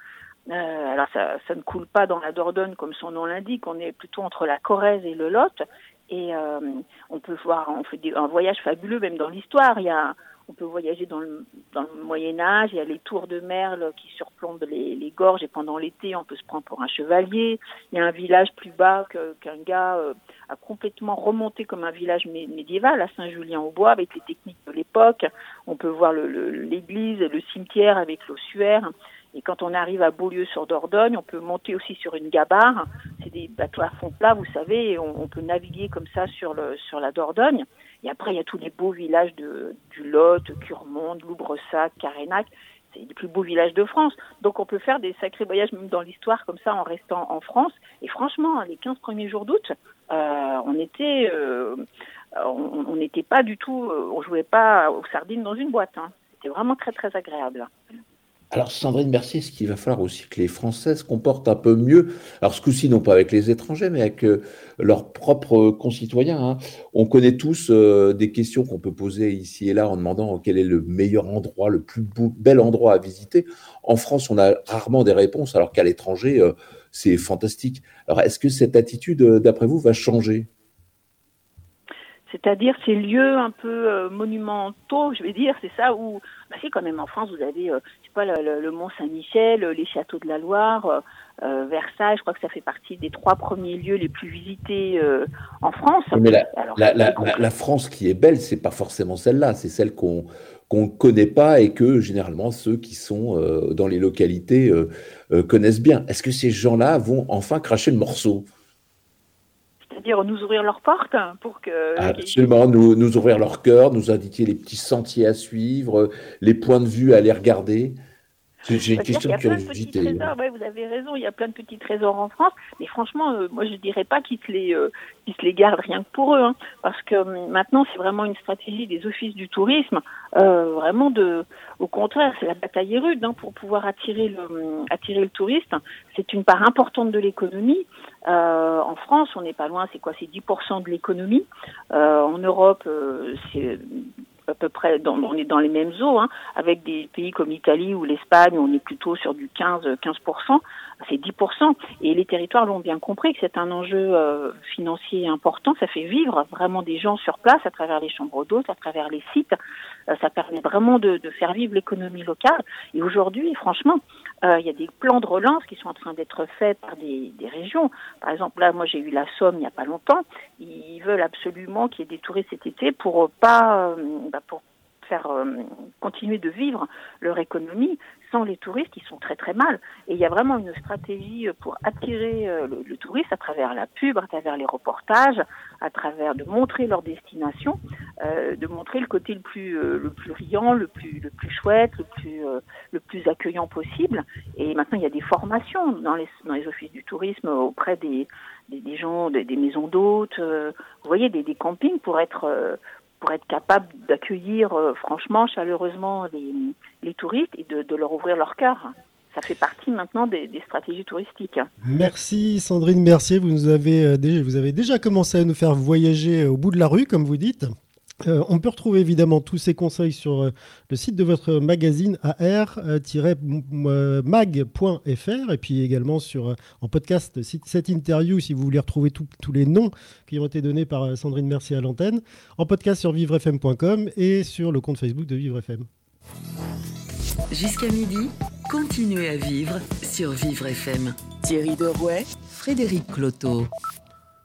Euh, alors ça, ça, ne coule pas dans la Dordogne comme son nom l'indique, on est plutôt entre la Corrèze et le Lot. Et euh, on peut voir, on fait des, un voyage fabuleux même dans l'histoire. Il y a, on peut voyager dans le, dans le Moyen Âge. Il y a les tours de Merle qui surplombent les, les gorges et pendant l'été on peut se prendre pour un chevalier. Il y a un village plus bas qu'un gars euh, a complètement remonté comme un village médiéval à Saint-Julien-au-Bois avec les techniques de l'époque. On peut voir l'église, le, le, cimetière avec l'ossuaire. Et quand on arrive à Beaulieu-sur-Dordogne, on peut monter aussi sur une gabarre. C'est des bateaux à fond plat, vous savez, et on, peut naviguer comme ça sur, le, sur la Dordogne. Et après, il y a tous les beaux villages de, du Lot, Curmonde, Loubressac, Carénac. C'est les plus beaux villages de France. Donc on peut faire des sacrés voyages même dans l'histoire comme ça en restant en France. Et franchement, les 15 premiers jours d'août, euh, on était, euh, on n'était pas du tout, on jouait pas aux sardines dans une boîte. Hein. C'était vraiment très très agréable. Alors, Sandrine Mercier, ce qu'il va falloir aussi que les Français se comportent un peu mieux, alors ce coup-ci, non pas avec les étrangers, mais avec euh, leurs propres concitoyens. Hein. On connaît tous euh, des questions qu'on peut poser ici et là en demandant quel est le meilleur endroit, le plus beau, bel endroit à visiter. En France, on a rarement des réponses, alors qu'à l'étranger, euh, c'est fantastique. Alors, est-ce que cette attitude, d'après vous, va changer? C'est-à-dire ces lieux un peu euh, monumentaux, je vais dire, c'est ça où, bah, c'est quand même en France, vous avez, euh, je sais pas, le, le Mont Saint-Michel, les châteaux de la Loire, euh, Versailles, je crois que ça fait partie des trois premiers lieux les plus visités euh, en France. Mais la, Alors, la, la, la, France qui est belle, c'est pas forcément celle-là, c'est celle qu'on qu'on ne connaît pas et que généralement ceux qui sont euh, dans les localités connaissent bien. Est-ce que ces gens-là vont enfin cracher le morceau? C'est-à-dire nous ouvrir leurs portes pour que. Absolument, nous, nous ouvrir leur cœur, nous indiquer les petits sentiers à suivre, les points de vue à aller regarder. J'ai une question de curiosité. Ouais, vous avez raison, il y a plein de petits trésors en France, mais franchement, euh, moi je dirais pas qu'ils se les, euh, se les gardent rien que pour eux, hein, parce que euh, maintenant c'est vraiment une stratégie des offices du tourisme, euh, vraiment de, au contraire, c'est la bataille est rude hein, pour pouvoir attirer le, attirer le touriste. C'est une part importante de l'économie. en France, on n'est pas loin, c'est quoi? C'est 10% de l'économie. en Europe, c'est à peu près, dans, on est dans les mêmes eaux, hein, avec des pays comme l'Italie ou l'Espagne, on est plutôt sur du 15, 15%, c'est 10%. Et les territoires l'ont bien compris que c'est un enjeu euh, financier important. Ça fait vivre vraiment des gens sur place à travers les chambres d'hôtes, à travers les sites. Euh, ça permet vraiment de, faire vivre l'économie locale. Et aujourd'hui, franchement, euh, il y a des plans de relance qui sont en train d'être faits par des, régions. Par exemple, là, moi, j'ai eu la Somme il n'y a pas longtemps. Ils veulent absolument qu'il y ait des touristes cet été pour pas, bah, pour faire euh, continuer de vivre leur économie sans les touristes, ils sont très très mal. Et il y a vraiment une stratégie pour attirer euh, le, touriste à travers la pub, à travers les reportages, à travers de montrer leur destination, euh, de montrer le côté le plus euh, le plus riant, le plus le plus chouette, le plus euh, le plus accueillant possible. Et maintenant il y a des formations dans les dans les offices du tourisme auprès des des, des gens, des, des maisons d'hôtes, vous voyez, des, des campings pour être pour être capable d'accueillir euh, franchement, chaleureusement les, les touristes et de, leur ouvrir leur cœur. Ça fait partie maintenant des, stratégies touristiques. Merci Sandrine Mercier, vous, nous avez, euh, vous avez déjà commencé à nous faire voyager au bout de la rue, comme vous dites. Euh, on peut retrouver évidemment tous ces conseils sur euh, le site de votre magazine ar-mag.fr et puis également sur, euh, en podcast cette interview si vous voulez retrouver tous les noms qui ont été donnés par Sandrine Mercier à l'antenne, en podcast sur vivrefm.com et sur le compte Facebook de Vivre FM. Jusqu'à midi, continuez à vivre sur Vivre FM. Thierry Derouet, Frédéric Cloteau.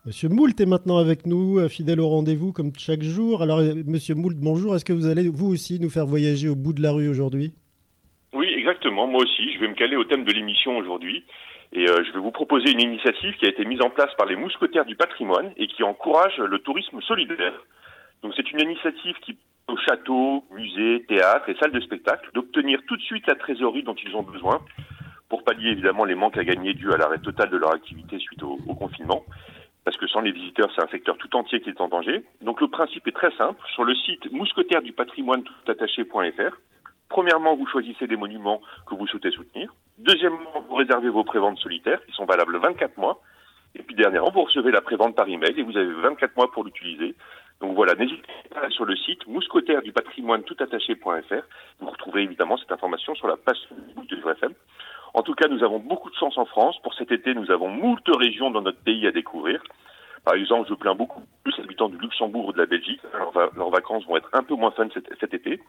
Monsieur Moult est maintenant avec nous, euh, fidèle au rendez-vous comme chaque jour. Alors, euh, Monsieur Moult, bonjour. Est-ce que vous allez vous aussi nous faire voyager au bout de la rue aujourd'hui? Oui, exactement. Moi aussi, je vais me caler au thème de l'émission aujourd'hui. Et euh, je vais vous proposer une initiative qui a été mise en place par les mousquetaires du patrimoine et qui encourage le tourisme solidaire. Donc c'est une initiative qui au château, musées, théâtres et salles de spectacle d'obtenir tout de suite la trésorerie dont ils ont besoin pour pallier évidemment les manques à gagner dus à l'arrêt total de leur activité suite au confinement parce que sans les visiteurs, c'est un secteur tout entier qui est en danger. Donc le principe est très simple. Sur le site mousquetaire du patrimoine toutattaché.fr, premièrement, vous choisissez des monuments que vous souhaitez soutenir. Deuxièmement, vous réservez vos préventes solitaires qui sont valables 24 mois. Et puis dernièrement, vous recevez la prévente par email et vous avez 24 mois pour l'utiliser. Donc voilà, n'hésitez pas sur le site mousquetaire du patrimoine toutattaché.fr. Vous retrouvez évidemment cette information sur la page de FM. En tout cas, nous avons beaucoup de chance en France. Pour cet été, nous avons moult régions dans notre pays à découvrir. Par exemple, je plains beaucoup plus habitants du Luxembourg ou de la Belgique. leurs vacances vont être un peu moins fun cet, été.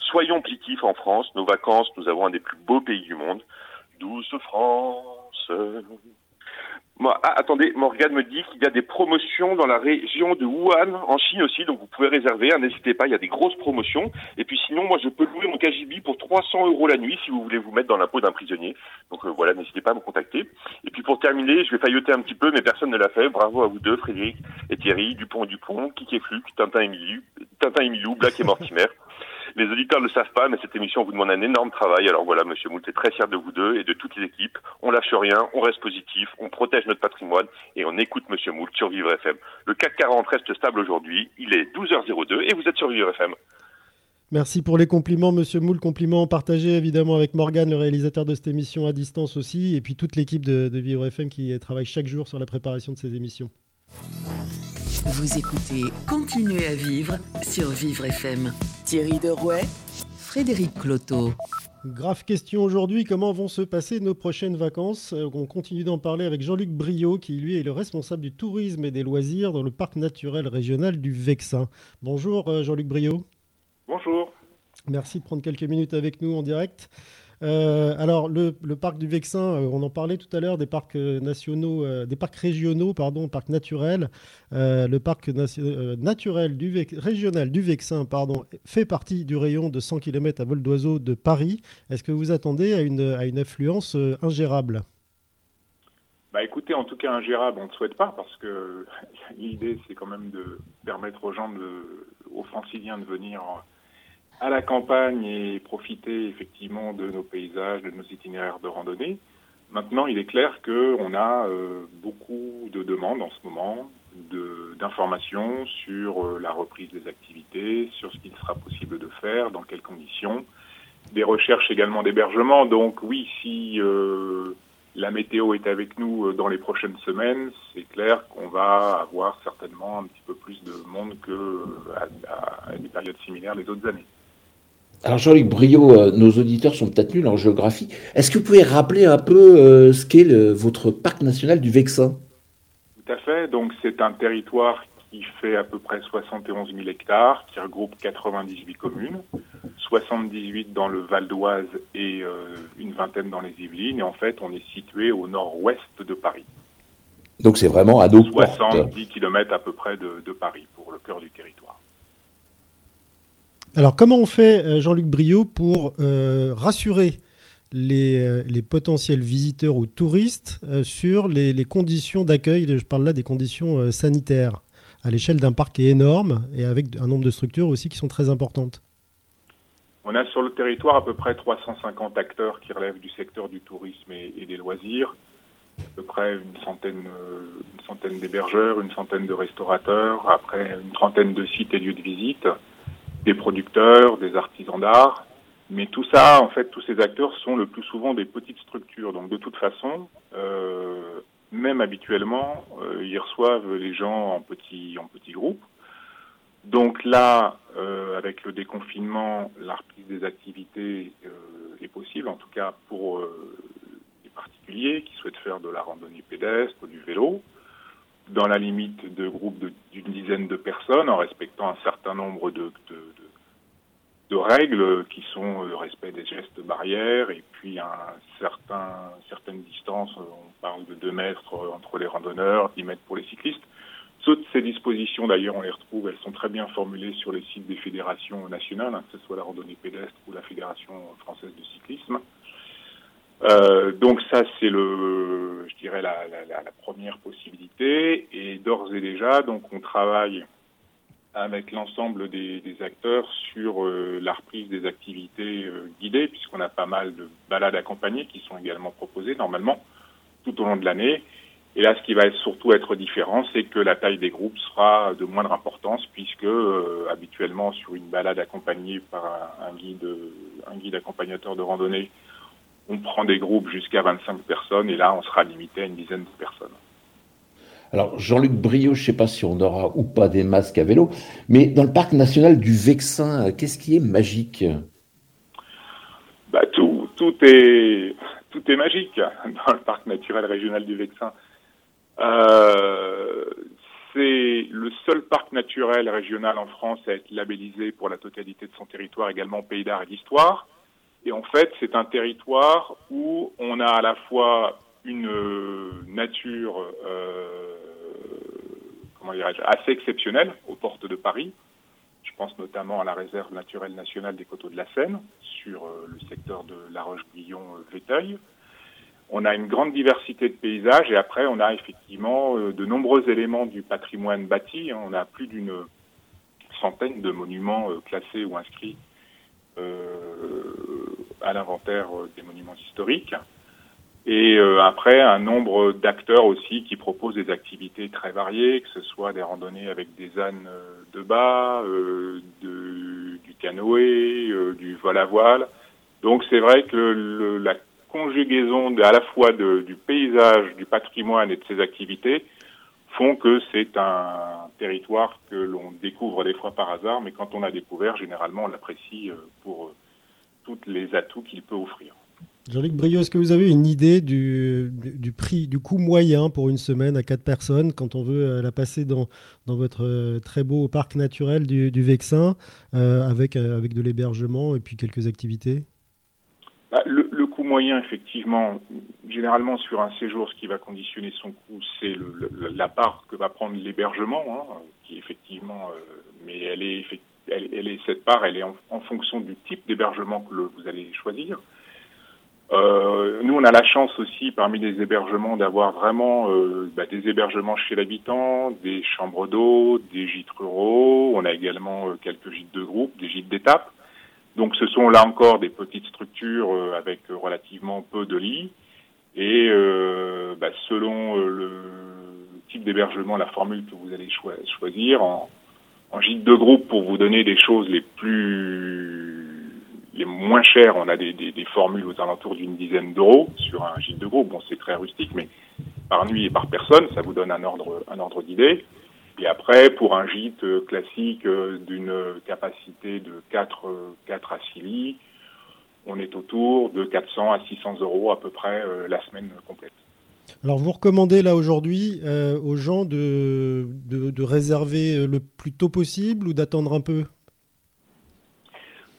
Soyons pliquifs en France. Nos vacances, nous avons un des plus beaux pays du monde. Douce France. Ah, attendez, Morgane me dit qu'il y a des promotions dans la région de Wuhan, en Chine aussi, donc vous pouvez réserver, hein, n'hésitez pas, il y a des grosses promotions. Et puis sinon, moi je peux louer mon KGB pour 300 euros la nuit si vous voulez vous mettre dans la peau d'un prisonnier. Donc euh, voilà, n'hésitez pas à me contacter. Et puis pour terminer, je vais failloter un petit peu, mais personne ne l'a fait. Bravo à vous deux, Frédéric et Thierry, Dupont et Dupont, Kiki et Fluc, Tintin et Milou, Tintin et Milou, Black et Mortimer. Les auditeurs ne le savent pas, mais cette émission vous demande un énorme travail. Alors voilà, Monsieur Moult est très fier de vous deux et de toute l'équipe. On lâche rien, on reste positif, on protège notre patrimoine et on écoute Monsieur Moult sur Vivre FM. Le CAC 40 reste stable aujourd'hui. Il est 12h02 et vous êtes sur Vivre FM. Merci pour les compliments, Monsieur Moule. Compliments partagés évidemment avec Morgane, le réalisateur de cette émission à distance aussi, et puis toute l'équipe de, de Vivre FM qui travaille chaque jour sur la préparation de ces émissions. Vous écoutez Continuez à vivre sur Vivre FM. Thierry Derouet, Frédéric Cloteau. Grave question aujourd'hui, comment vont se passer nos prochaines vacances? Euh, On continue d'en parler avec Jean-Luc Briot, qui lui est le responsable du tourisme et des loisirs dans le parc naturel régional du Vexin. Bonjour euh, Jean-Luc Briot. Bonjour. Merci de prendre quelques minutes avec nous en direct. Euh, alors, le, parc du Vexin, euh, on en parlait tout à l'heure, des parcs euh, nationaux, des parcs régionaux, pardon, parcs naturels. le parc naturel du régional du Vexin, pardon, fait partie du rayon de 100 km à vol d'oiseau de Paris. Est-ce que vous attendez à une, affluence ingérable? Bah écoutez, en tout cas ingérable, on ne souhaite pas parce que l'idée c'est quand même de permettre aux gens, aux franciliens de venir à la campagne et profiter effectivement de nos paysages, de nos itinéraires de randonnée. Maintenant, il est clair qu'on a euh, beaucoup de demandes en ce moment d'informations sur euh, la reprise des activités, sur ce qu'il sera possible de faire, dans quelles conditions, des recherches également d'hébergement. Donc oui, si euh, la météo est avec nous dans les prochaines semaines, c'est clair qu'on va avoir certainement un petit peu plus de monde que à des périodes similaires les autres années. Alors Jean-Luc Brio, euh, nos auditeurs sont peut-être nuls en géographie. Est-ce que vous pouvez rappeler un peu euh, ce qu'est votre parc national du Vexin? Tout à fait. Donc c'est un territoire qui fait à peu près 71 000 hectares, qui regroupe 98 communes, 78 dans le Val d'Oise et euh, une vingtaine dans les Yvelines. Et en fait, on est situé au nord-ouest de Paris. Donc c'est vraiment à dos 70 km à peu près de Paris pour le cœur du territoire. Alors, comment on fait, euh, Jean-Luc Briot, pour euh, rassurer euh, les, potentiels visiteurs ou touristes sur les, conditions d'accueil Je parle là des conditions sanitaires, à l'échelle d'un parc qui est énorme et avec un nombre de structures aussi qui sont très importantes? On a sur le territoire à peu près 350 acteurs qui relèvent du secteur du tourisme et, des loisirs, à peu près une centaine, une centaine d'hébergeurs, une centaine de restaurateurs, après une trentaine de sites et lieux de visite des producteurs, des artisans d'art. Mais tout ça, en fait, tous ces acteurs sont le plus souvent des petites structures. Donc de toute façon, euh, même habituellement, euh, ils reçoivent les gens en petits en petits groupes. Donc là, euh, avec le déconfinement, la reprise des activités est possible, en tout cas pour les particuliers qui souhaitent faire de la randonnée pédestre, du vélo dans la limite de groupes d'une dizaine de personnes, en respectant un certain nombre de, règles qui sont le respect des gestes barrières et puis un certain, certaine distance, on parle de 2 mètres entre les randonneurs, 10 mètres pour les cyclistes. Toutes ces dispositions, d'ailleurs, on les retrouve, elles sont très bien formulées sur les sites des fédérations nationales, hein, que ce soit la randonnée pédestre ou la Fédération française de cyclisme. Euh, donc ça, c'est le, je dirais la, la, la, première possibilité. Et d'ores et déjà, donc on travaille avec l'ensemble des, des, acteurs sur euh, la reprise des activités euh, guidées, puisqu'on a pas mal de balades accompagnées qui sont également proposées normalement tout au long de l'année. Et là, ce qui va surtout être différent, c'est que la taille des groupes sera de moindre importance, puisque euh, habituellement sur une balade accompagnée par un, guide, un guide accompagnateur de randonnée, on prend des groupes jusqu'à 25 personnes, et là, on sera limité à une dizaine de personnes. Alors, Jean-Luc Brio, je ne sais pas si on aura ou pas des masques à vélo, mais dans le parc national du Vexin, qu'est-ce qui est magique? Bah, tout, tout, est, tout est magique dans le parc naturel régional du Vexin. Euh, c'est le seul parc naturel régional en France à être labellisé pour la totalité de son territoire, également pays d'art et d'histoire. Et en fait, c'est un territoire où on a à la fois une euh, nature euh, comment assez exceptionnelle aux portes de Paris. Je pense notamment à la réserve naturelle nationale des coteaux de la Seine, sur euh, le secteur de La Roche-Guillon-Véteuil. On a une grande diversité de paysages et après on a effectivement euh, de nombreux éléments du patrimoine bâti. On a plus d'une centaine de monuments euh, classés ou inscrits à l'inventaire des monuments historiques. Et après, un nombre d'acteurs aussi qui proposent des activités très variées, que ce soit des randonnées avec des ânes de bas, du canoë, du vol à voile. Donc c'est vrai que la conjugaison à la fois du paysage, du patrimoine et de ses activités font que c'est un territoire que l'on découvre des fois par hasard, mais quand on a découvert, généralement on l'apprécie euh, pour euh, tous les atouts qu'il peut offrir. Jean-Luc Brio, est-ce que vous avez une idée du, du, prix, du coût moyen pour une semaine à quatre personnes quand on veut euh, la passer dans, dans votre très beau parc naturel du, du Vexin avec, avec de l'hébergement et puis quelques activités? Bah, le, moyen, effectivement, généralement sur un séjour, ce qui va conditionner son coût, c'est la part que va prendre l'hébergement, hein, qui effectivement, euh, mais elle est, elle, est cette part, elle est en, fonction du type d'hébergement que vous allez choisir. Euh, nous, on a la chance aussi, parmi les hébergements, d'avoir vraiment euh, bah, des hébergements chez l'habitant, des chambres d'eau, des gîtes ruraux. On a également quelques gîtes de groupe, des gîtes d'étape. Donc ce sont là encore des petites structures euh, avec relativement peu de lits. Et euh, bah, selon euh, le type d'hébergement, la formule que vous allez cho choisir, en, en, gîte de groupe, pour vous donner des choses les plus les moins chères, on a des, des, des formules aux alentours d'une dizaine d'euros sur un gîte de groupe. Bon, c'est très rustique, mais par nuit et par personne, ça vous donne un ordre, un ordre d'idée. Et après, pour un gîte euh, classique euh, d'une capacité de 4, 4 à 6 lits, on est autour de 400 à 600 euros à peu près euh, la semaine complète. Alors vous recommandez là aujourd'hui euh, aux gens de, de, de, réserver le plus tôt possible ou d'attendre un peu?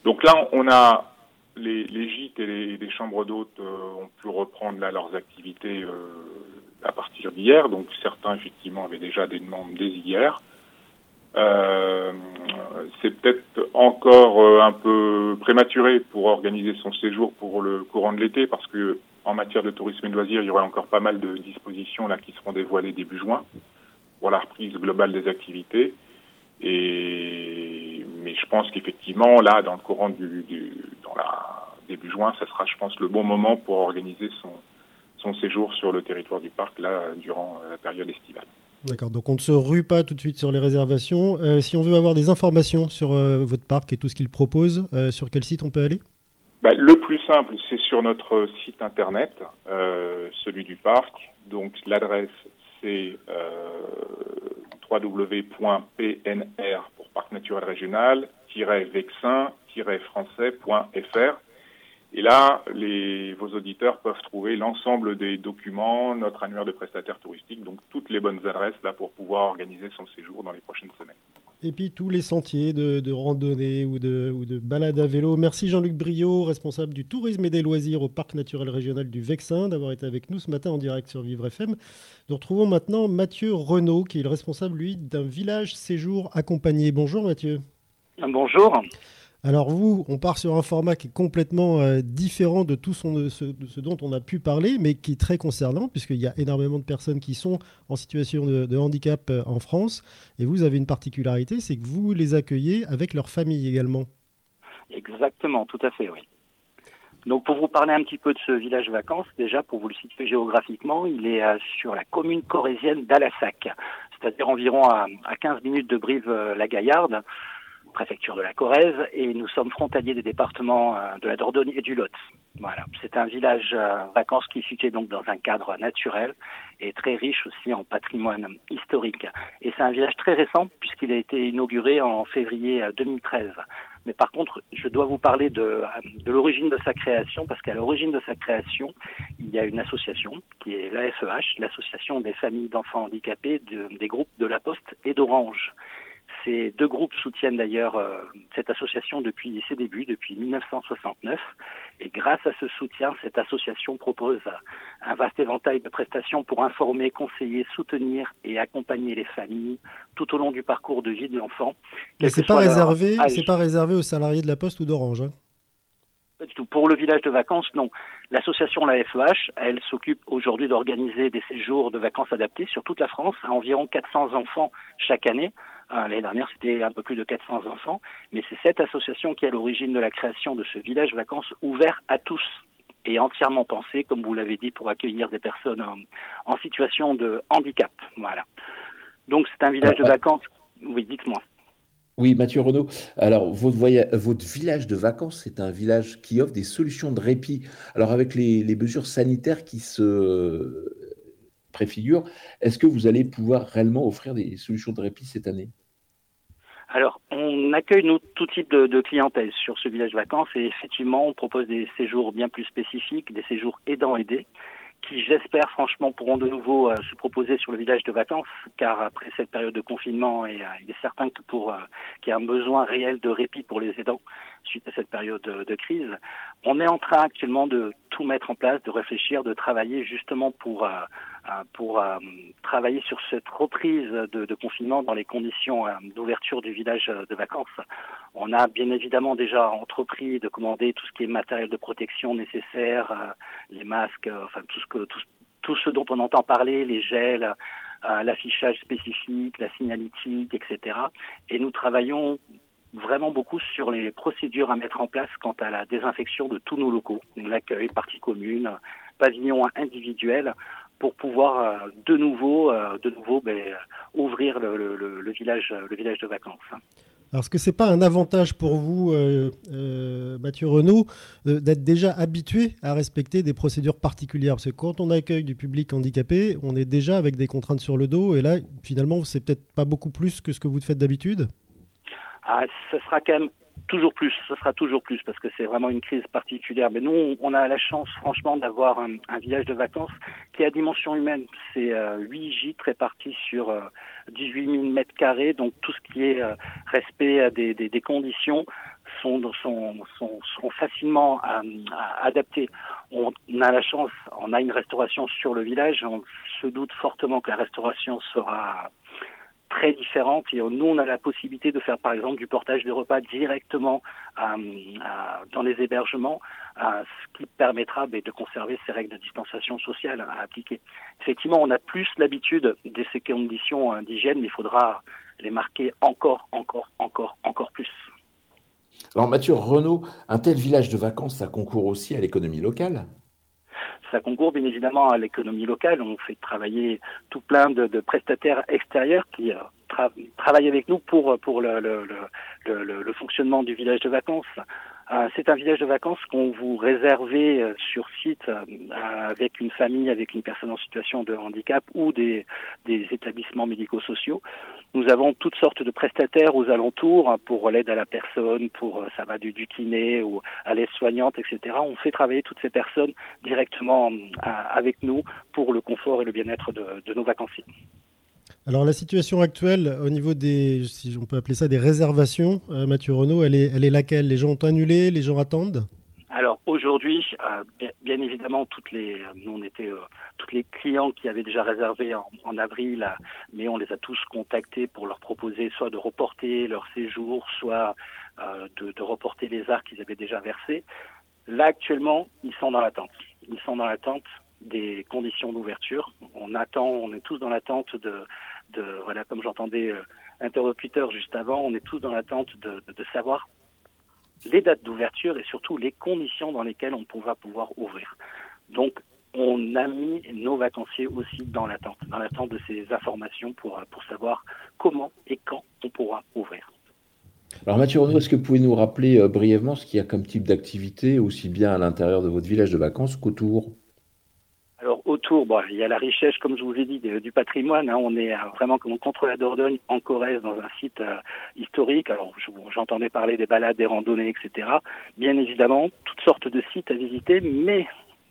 Donc là, on a les, les gîtes et les, les chambres d'hôtes euh, ont pu reprendre là leurs activités euh, à partir d'hier. Donc certains effectivement avaient déjà des demandes dès hier. Euh, c'est peut-être encore euh, un peu prématuré pour organiser son séjour pour le courant de l'été parce que en matière de tourisme et de loisirs, il y aura encore pas mal de dispositions là qui seront dévoilées début juin pour la reprise globale des activités. Et mais je pense qu'effectivement là, dans le courant du, du dans la début juin, ça sera, je pense, le bon moment pour organiser son son séjour sur le territoire du parc là durant la période estivale. D'accord, donc on ne se rue pas tout de suite sur les réservations. Euh, si on veut avoir des informations sur euh, votre parc et tout ce qu'il propose, euh, sur quel site on peut aller? Bah, Le plus simple, c'est sur notre site internet, euh, celui du parc. Donc l'adresse, c'est www.pnr pour Parc Naturel Régional-vexin-français.fr. Et là, les, vos auditeurs peuvent trouver l'ensemble des documents, notre annuaire de prestataires touristiques, donc toutes les bonnes adresses là pour pouvoir organiser son séjour dans les prochaines semaines. Et puis tous les sentiers de, de randonnée ou de, ou de balade à vélo. Merci Jean-Luc Brio, responsable du tourisme et des loisirs au Parc naturel régional du Vexin, d'avoir été avec nous ce matin en direct sur Vivre FM. Nous retrouvons maintenant Mathieu Renaud, qui est le responsable, lui, d'un village séjour accompagné. Bonjour Mathieu. Bonjour. Alors vous, on part sur un format qui est complètement euh, différent de tout ce, dont on a pu parler, mais qui est très concernant, puisqu'il y a énormément de personnes qui sont en situation de, handicap euh, en France. Et vous avez une particularité, c'est que vous les accueillez avec leur famille également. Exactement, tout à fait, oui. Donc pour vous parler un petit peu de ce village vacances, déjà pour vous le situer géographiquement, il est euh, sur la commune corésienne d'Alassac, c'est-à-dire environ à, 15 minutes de Brive-la-Gaillarde, préfecture de la Corrèze, et nous sommes frontaliers des départements euh, de la Dordogne et du Lot. Voilà, c'est un village euh, vacances qui est situé donc dans un cadre naturel et très riche aussi en patrimoine historique. Et c'est un village très récent puisqu'il a été inauguré en février 2013. Mais par contre, je dois vous parler de l'origine de sa création, parce qu'à l'origine de sa création, il y a une association qui est l'AFEH, l'association des familles d'enfants handicapés des groupes de La Poste et d'Orange. Ces deux groupes soutiennent d'ailleurs euh, cette association depuis ses débuts, depuis 1969. Et grâce à ce soutien, cette association propose un vaste éventail de prestations pour informer, conseiller, soutenir et accompagner les familles tout au long du parcours de vie de l'enfant. Mais c'est pas réservé, c'est pas réservé aux salariés de la Poste ou d'Orange. Hein. Pas du tout. Pour le village de vacances, non. L'association La FEH, elle s'occupe aujourd'hui d'organiser des séjours de vacances adaptés sur toute la France à environ 400 enfants chaque année l'année dernière, c'était un peu plus de 400 enfants, mais c'est cette association qui est à l'origine de la création de ce village vacances ouvert à tous et entièrement pensé, comme vous l'avez dit, pour accueillir des personnes en, situation de handicap. Voilà. Donc c'est un village de vacances. Oui, dites-moi. Oui, Mathieu Renaud. Alors, votre, votre village de vacances, c'est un village qui offre des solutions de répit. Alors, avec les, les mesures sanitaires qui se préfigurent, est-ce que vous allez pouvoir réellement offrir des solutions de répit cette année? Alors, on accueille nous tout type de, de, clientèle sur ce village vacances et effectivement, on propose des séjours bien plus spécifiques, des séjours aidants-aidés, qui j'espère franchement pourront de nouveau euh, se proposer sur le village de vacances, car après cette période de confinement, et, euh, il est certain que pour euh, qu'il y a un besoin réel de répit pour les aidants suite à cette période de, de, crise, on est en train actuellement de tout mettre en place, de réfléchir, de travailler justement pour euh, pour euh, travailler sur cette reprise de, confinement dans les conditions euh, d'ouverture du village de vacances. On a bien évidemment déjà entrepris de commander tout ce qui est matériel de protection nécessaire, les masques, enfin tout ce que tout ce dont on entend parler, les gels, l'affichage spécifique, la signalétique, etc. Et nous travaillons vraiment beaucoup sur les procédures à mettre en place quant à la désinfection de tous nos locaux, l'accueil, partie commune, pavillon individuel, pour pouvoir euh, de nouveau, euh, de nouveau ben, ouvrir le, village, le village de vacances. Alors, est-ce que ce n'est pas un avantage pour vous, euh, Mathieu Renaud, d'être déjà habitué à respecter des procédures particulières? Parce que quand on accueille du public handicapé, on est déjà avec des contraintes sur le dos, et là, finalement, c'est peut-être pas beaucoup plus que ce que vous faites d'habitude? Ah, Ce sera quand même toujours plus, ce sera toujours plus parce que c'est vraiment une crise particulière. Mais nous, on a la chance, franchement, d'avoir un, village de vacances qui a dimension humaine. C'est euh, 8 gîtes répartis sur 18 000 mètres carrés, donc tout ce qui est euh, respect des, des, conditions sont, sont facilement adaptés. On a la chance, on a une restauration sur le village. On se doute fortement que la restauration sera très différentes et nous on a la possibilité de faire par exemple du portage de repas directement euh, euh, dans les hébergements, euh, ce qui permettra ben, de conserver ces règles de distanciation sociale à appliquer. Effectivement, on a plus l'habitude de ces conditions d'hygiène, mais il faudra les marquer encore, encore, encore, encore plus. Alors Mathieu Renaud, un tel village de vacances, ça concourt aussi à l'économie locale? Ça concourt bien évidemment à l'économie locale. On fait travailler tout plein de, prestataires extérieurs qui euh, travaillent avec nous pour, pour le, fonctionnement du village de vacances. Euh, c'est un village de vacances qu'on vous réservait euh, sur site avec une famille, avec une personne en situation de handicap ou des, établissements médico-sociaux. Nous avons toutes sortes de prestataires aux alentours hein, pour l'aide à la personne, pour ça va du, kiné ou à l'aide-soignante, etc. On fait travailler toutes ces personnes directement avec nous pour le confort et le bien-être de nos vacanciers. Alors la situation actuelle au niveau des, si on peut appeler ça des réservations, euh, Mathieu Renault, elle est, elle est laquelle? Les gens ont annulé, les gens attendent? Alors aujourd'hui, euh, bien, évidemment, toutes les, nous on était, euh, les clients qui avaient déjà réservé en, avril, mais on les a tous contactés pour leur proposer soit de reporter leur séjour, soit de, de, reporter les arts qu'ils avaient déjà versés. Là actuellement, ils sont dans l'attente. Ils sont dans l'attente des conditions d'ouverture. On attend, on est tous dans l'attente de, comme j'entendais euh, interlocuteur juste avant, on est tous dans l'attente de, savoir les dates d'ouverture et surtout les conditions dans lesquelles on va pouvoir ouvrir. Donc, on a mis nos vacanciers aussi dans l'attente, dans l'attente de ces informations pour, pour savoir comment et quand on pourra ouvrir. Alors Mathieu Renaud, est-ce que vous pouvez nous rappeler euh, brièvement ce qu'il y a comme type d'activité, aussi bien à l'intérieur de votre village de vacances qu'autour? Alors autour, bon, il y a la richesse, comme je vous ai dit, du patrimoine. Hein. on est euh, vraiment comme contre la Dordogne, en Corrèze, dans un site euh, historique. Alors j'entendais parler des balades, des randonnées, etc. Bien évidemment, toutes sortes de sites à visiter, mais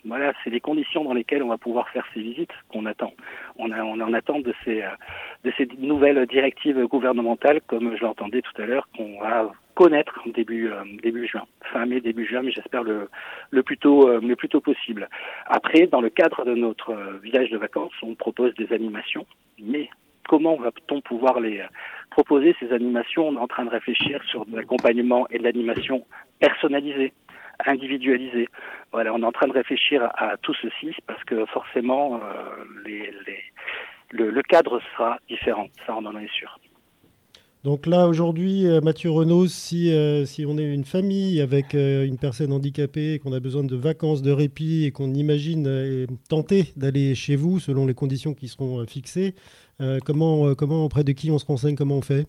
voilà, c'est les conditions dans lesquelles on va pouvoir faire ces visites qu'on attend. On, a, on en attente de ces, euh, de ces nouvelles directives gouvernementales, comme je l'entendais tout à l'heure, qu'on va connaître début euh, début juin, fin mai début juin, mais j'espère le le plus tôt euh, le plus tôt possible. Après, dans le cadre de notre village de vacances, on propose des animations, mais comment va-t-on pouvoir les proposer ces animations? On est en train de réfléchir sur de l'accompagnement et de l'animation personnalisée individualisé. Voilà, on est en train de réfléchir à, tout ceci parce que forcément, euh, les, le, cadre sera différent. Ça, on en est sûr. Donc là, aujourd'hui, euh, Mathieu Renaud, si, euh, si on est une famille avec une personne handicapée, qu'on a besoin de vacances, de répit et qu'on imagine tenter d'aller chez vous selon les conditions qui seront fixées, comment, comment, auprès de qui on se renseigne, comment on fait?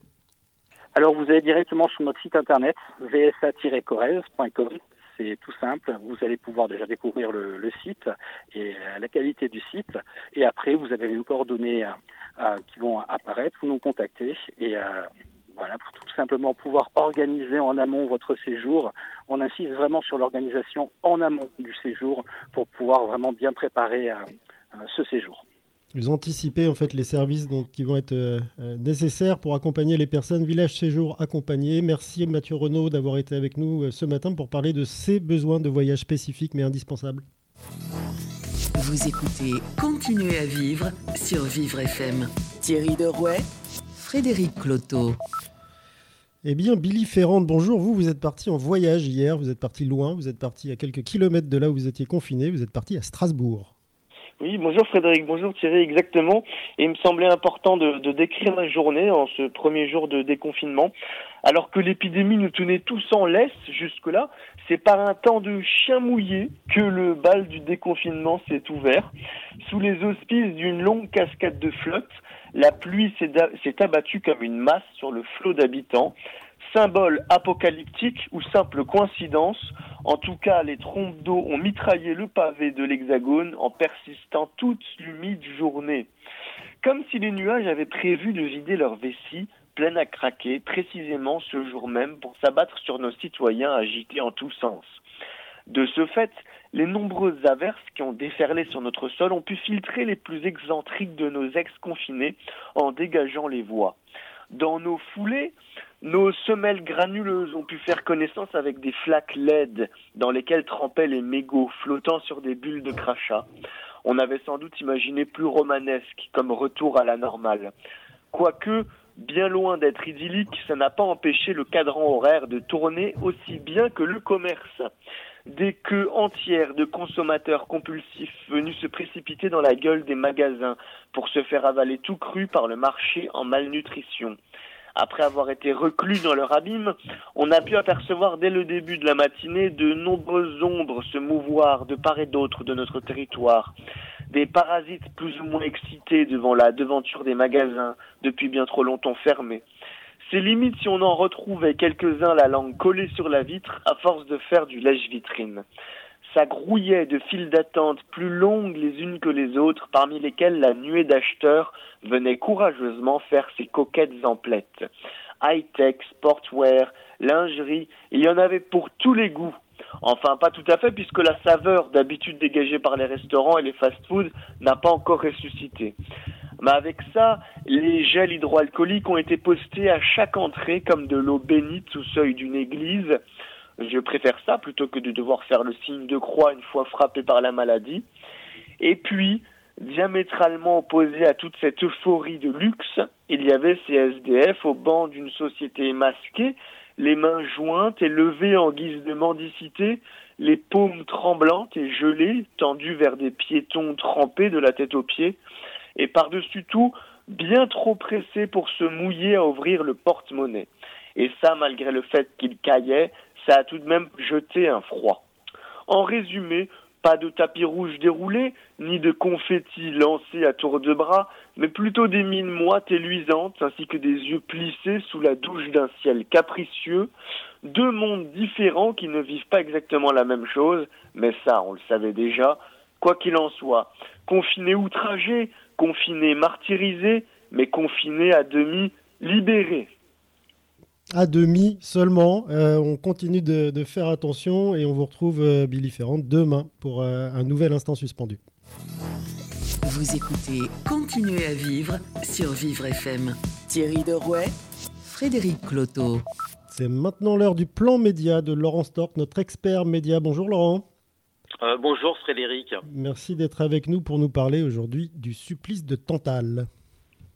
Alors, vous allez directement sur notre site internet vsa-corrèze.com tout simple. Vous allez pouvoir déjà découvrir le, site et euh, la qualité du site. Et après, vous avez une coordonnées euh, euh, qui vont apparaître. Vous nous contactez et voilà, pour tout simplement pouvoir organiser en amont votre séjour. On insiste vraiment sur l'organisation en amont du séjour pour pouvoir vraiment bien préparer ce séjour vous anticipez en fait les services donc, qui vont être euh, euh, nécessaires pour accompagner les personnes. Village Séjour accompagné. Merci Mathieu Renaud d'avoir été avec nous euh, ce matin pour parler de ces besoins de voyage spécifiques mais indispensables. Vous écoutez Continuez à vivre sur Vivre FM. Thierry Derouet, Frédéric Cloteau. Eh bien, Billy Ferrand, bonjour. Vous, vous êtes parti en voyage hier. Vous êtes parti loin. Vous êtes parti à quelques kilomètres de là où vous étiez confiné. Vous êtes parti à Strasbourg. Oui, bonjour Frédéric, bonjour Thierry, exactement. Il me semblait important de, décrire ma journée en ce premier jour de déconfinement. Alors que l'épidémie nous tenait tous en laisse jusque-là, c'est par un temps de chien mouillé que le bal du déconfinement s'est ouvert. Sous les auspices d'une longue cascade de flotte, la pluie s'est abattue comme une masse sur le flot d'habitants. Symbole apocalyptique ou simple coïncidence, en tout cas les trompes d'eau ont mitraillé le pavé de l'hexagone en persistant toute l'humide journée. Comme si les nuages avaient prévu de vider leur vessie, pleine à craquer, précisément ce jour même, pour s'abattre sur nos citoyens agités en tous sens. De ce fait, les nombreuses averses qui ont déferlé sur notre sol ont pu filtrer les plus excentriques de nos ex-confinés en dégageant les voies. Dans nos foulées, nos semelles granuleuses ont pu faire connaissance avec des flaques LED dans lesquelles trempaient les mégots flottant sur des bulles de crachat. On avait sans doute imaginé plus romanesque comme retour à la normale. Quoique, bien loin d'être idyllique, ça n'a pas empêché le cadran horaire de tourner aussi bien que le commerce. Des queues entières de consommateurs compulsifs venus se précipiter dans la gueule des magasins pour se faire avaler tout cru par le marché en malnutrition après avoir été reclus dans leur abîme, on a pu apercevoir dès le début de la matinée de nombreuses ombres se mouvoir de part et d'autre de notre territoire. Des parasites plus ou moins excités devant la devanture des magasins, depuis bien trop longtemps fermés. C'est limite si on en retrouvait quelques-uns la langue collée sur la vitre à force de faire du lèche-vitrine. Ça grouillait de files d'attente plus longues les unes que les autres, parmi lesquelles la nuée d'acheteurs venait courageusement faire ses coquettes emplettes. High-tech, sportwear, lingerie, il y en avait pour tous les goûts. Enfin, pas tout à fait, puisque la saveur d'habitude dégagée par les restaurants et les fast-foods n'a pas encore ressuscité. Mais avec ça, les gels hydroalcooliques ont été postés à chaque entrée comme de l'eau bénite au seuil d'une église. Je préfère ça plutôt que de devoir faire le signe de croix une fois frappé par la maladie. Et puis, diamétralement opposé à toute cette euphorie de luxe, il y avait ces SDF au banc d'une société masquée, les mains jointes et levées en guise de mendicité, les paumes tremblantes et gelées, tendues vers des piétons trempés de la tête aux pieds, et par-dessus tout, bien trop pressés pour se mouiller à ouvrir le porte-monnaie. Et ça, malgré le fait qu'ils caillaient, ça a tout de même jeté un froid. En résumé, pas de tapis rouge déroulé, ni de confettis lancés à tour de bras, mais plutôt des mines moites et luisantes, ainsi que des yeux plissés sous la douche d'un ciel capricieux. Deux mondes différents qui ne vivent pas exactement la même chose, mais ça, on le savait déjà. Quoi qu'il en soit, confinés outragés, confinés martyrisés, mais confinés à demi libérés à demi seulement. Euh, on continue de, faire attention et on vous retrouve, euh, Billy Ferrand, demain pour euh, un nouvel instant suspendu. Vous écoutez Continuez à vivre sur Vivre FM. Thierry Derouet, Frédéric Cloteau. C'est maintenant l'heure du plan média de Laurent Stork, notre expert média. Bonjour Laurent. bonjour Frédéric. Merci d'être avec nous pour nous parler aujourd'hui du supplice de Tantal.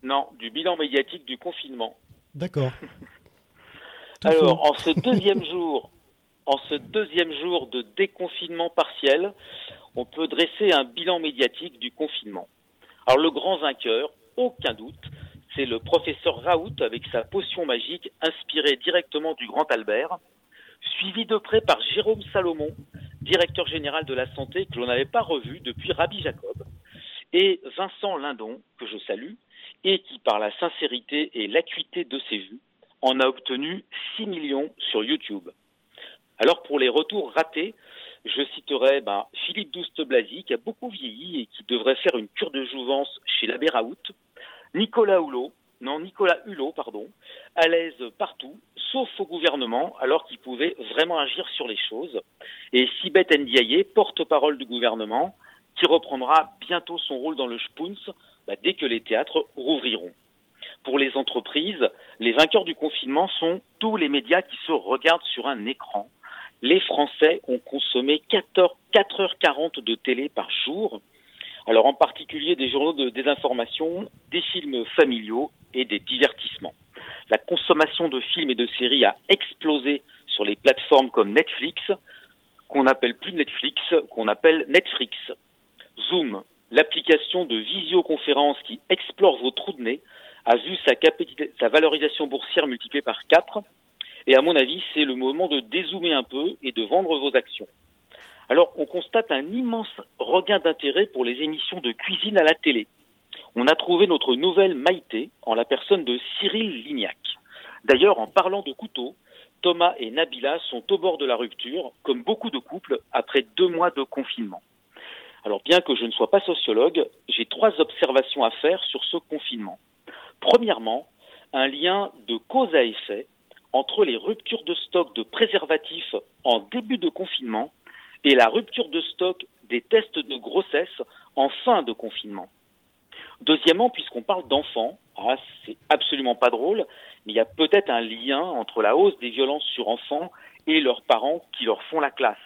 Non, du bilan médiatique du confinement. D'accord. Alors, en ce deuxième jour, en ce deuxième jour de déconfinement partiel, on peut dresser un bilan médiatique du confinement. Alors, le grand vainqueur, aucun doute, c'est le professeur Raoult avec sa potion magique inspirée directement du Grand Albert, suivi de près par Jérôme Salomon, directeur général de la santé que l'on n'avait pas revu depuis Rabbi Jacob, et Vincent Lindon, que je salue, et qui, par la sincérité et l'acuité de ses vues, en a obtenu 6 millions sur YouTube. Alors pour les retours ratés, je citerai ben, Philippe Douste-Blazy qui a beaucoup vieilli et qui devrait faire une cure de jouvence chez l'abbé Raoult, Nicolas Hulot, non Nicolas Hulot, pardon, à l'aise partout, sauf au gouvernement, alors qu'il pouvait vraiment agir sur les choses, et Sibeth Ndiaye, porte-parole du gouvernement, qui reprendra bientôt son rôle dans le Spoons ben, dès que les théâtres rouvriront pour les entreprises, les vainqueurs du confinement sont tous les médias qui se regardent sur un écran. Les Français ont consommé 4h40 de télé par jour. Alors en particulier des journaux de désinformation, des films familiaux et des divertissements. La consommation de films et de séries a explosé sur les plateformes comme Netflix, qu'on n'appelle plus Netflix, qu'on appelle Netflix. Zoom, l'application de visioconférence qui explore vos trous de nez, a vu sa, sa valorisation boursière multipliée par 4. Et à mon avis, c'est le moment de dézoomer un peu et de vendre vos actions. Alors, on constate un immense regain d'intérêt pour les émissions de cuisine à la télé. On a trouvé notre nouvelle Maïté en la personne de Cyril Lignac. D'ailleurs, en parlant de couteaux, Thomas et Nabila sont au bord de la rupture, comme beaucoup de couples, après deux mois de confinement. Alors, bien que je ne sois pas sociologue, j'ai trois observations à faire sur ce confinement. Premièrement, un lien de cause à effet entre les ruptures de stock de préservatifs en début de confinement et la rupture de stock des tests de grossesse en fin de confinement. Deuxièmement, puisqu'on parle d'enfants, ah, c'est absolument pas drôle, mais il y a peut-être un lien entre la hausse des violences sur enfants et leurs parents qui leur font la classe.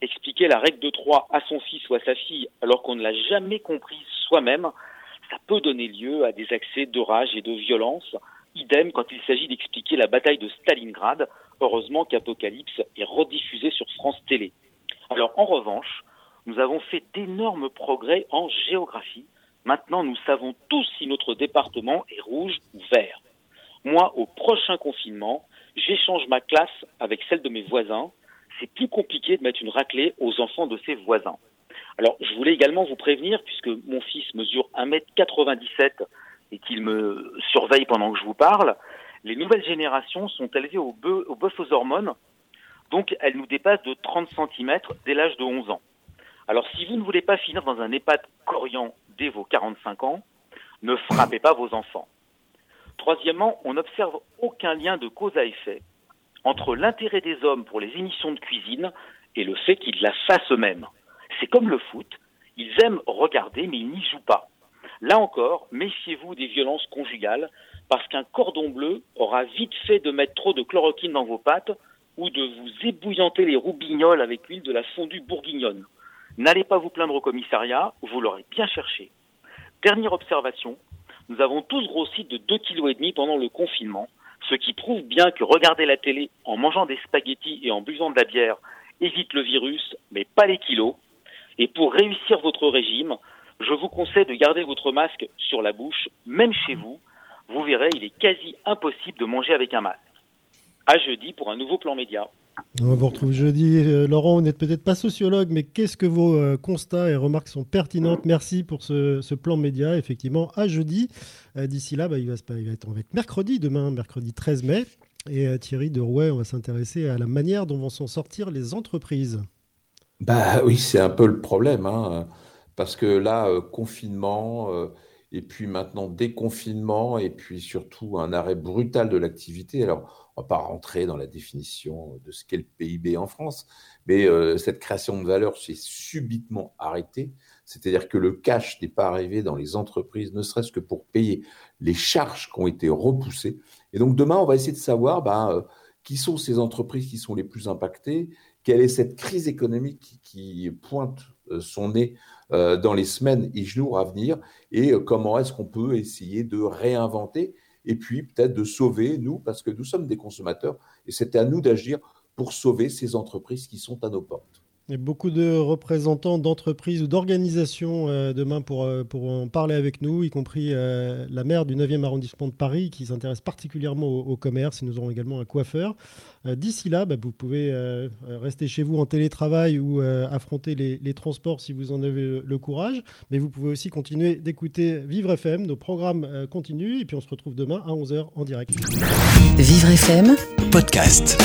Expliquer la règle de trois à son fils ou à sa fille alors qu'on ne l'a jamais comprise soi-même, ça peut donner lieu à des accès de rage et de violence. Idem quand il s'agit d'expliquer la bataille de Stalingrad. Heureusement qu'Apocalypse est rediffusé sur France Télé. Alors en revanche, nous avons fait d'énormes progrès en géographie. Maintenant, nous savons tous si notre département est rouge ou vert. Moi, au prochain confinement, j'échange ma classe avec celle de mes voisins. C'est plus compliqué de mettre une raclée aux enfants de ses voisins. Alors, je voulais également vous prévenir, puisque mon fils mesure 1m97 et qu'il me surveille pendant que je vous parle, les nouvelles générations sont élevées au bœuf, aux hormones, donc elles nous dépassent de 30 cm dès l'âge de 11 ans. Alors, si vous ne voulez pas finir dans un EHPAD coriant dès vos 45 ans, ne frappez pas vos enfants. Troisièmement, on n'observe aucun lien de cause à effet entre l'intérêt des hommes pour les émissions de cuisine et le fait qu'ils la fassent eux-mêmes. C'est comme le foot, ils aiment regarder mais ils n'y jouent pas. Là encore, méfiez-vous des violences conjugales parce qu'un cordon bleu aura vite fait de mettre trop de chloroquine dans vos pâtes ou de vous ébouillanter les roubignoles avec l'huile de la fondue bourguignonne. N'allez pas vous plaindre au commissariat, vous l'aurez bien cherché. Dernière observation, nous avons tous grossi de 2,5 kg pendant le confinement, ce qui prouve bien que regarder la télé en mangeant des spaghettis et en buvant de la bière évite le virus, mais pas les kilos. Et pour réussir votre régime, je vous conseille de garder votre masque sur la bouche, même chez vous. Vous verrez, il est quasi impossible de manger avec un masque. À jeudi pour un nouveau plan média. On vous retrouver jeudi. Laurent, vous n'êtes peut-être pas sociologue, mais qu'est-ce que vos constats et remarques sont pertinentes? Merci pour ce, plan média. Effectivement, à jeudi. D'ici là, bah, il, va, il va être avec mercredi, demain, mercredi 13 mai. Et Thierry de Rouet, on va s'intéresser à la manière dont vont s'en sortir les entreprises. Bah oui, c'est un peu le problème, hein, parce que là, euh, confinement, euh, et puis maintenant déconfinement, et puis surtout un arrêt brutal de l'activité. Alors, on va pas rentrer dans la définition de ce qu'est le PIB en France, mais euh, cette création de valeur s'est subitement arrêtée. C'est-à-dire que le cash n'est pas arrivé dans les entreprises, ne serait-ce que pour payer les charges qui ont été repoussées. Et donc demain, on va essayer de savoir bah, qui sont ces entreprises qui sont les plus impactées quelle est cette crise économique qui pointe euh, son nez euh, dans les semaines et jours à venir? Et euh, comment est-ce qu'on peut essayer de réinventer et puis peut-être de sauver, nous, parce que nous sommes des consommateurs et c'est à nous d'agir pour sauver ces entreprises qui sont à nos portes. Il y a beaucoup de représentants d'entreprises ou d'organisations euh, demain pour, euh, pour en parler avec nous, y compris euh, la maire du 9e arrondissement de Paris qui s'intéresse particulièrement au, commerce. Et nous aurons également un coiffeur. D'ici là, bah, vous pouvez rester chez vous en télétravail ou affronter les, transports si vous en avez le, courage. Mais vous pouvez aussi continuer d'écouter Vivre FM. Nos programmes continuent et puis on se retrouve demain à 11h en direct. Vivre FM, podcast.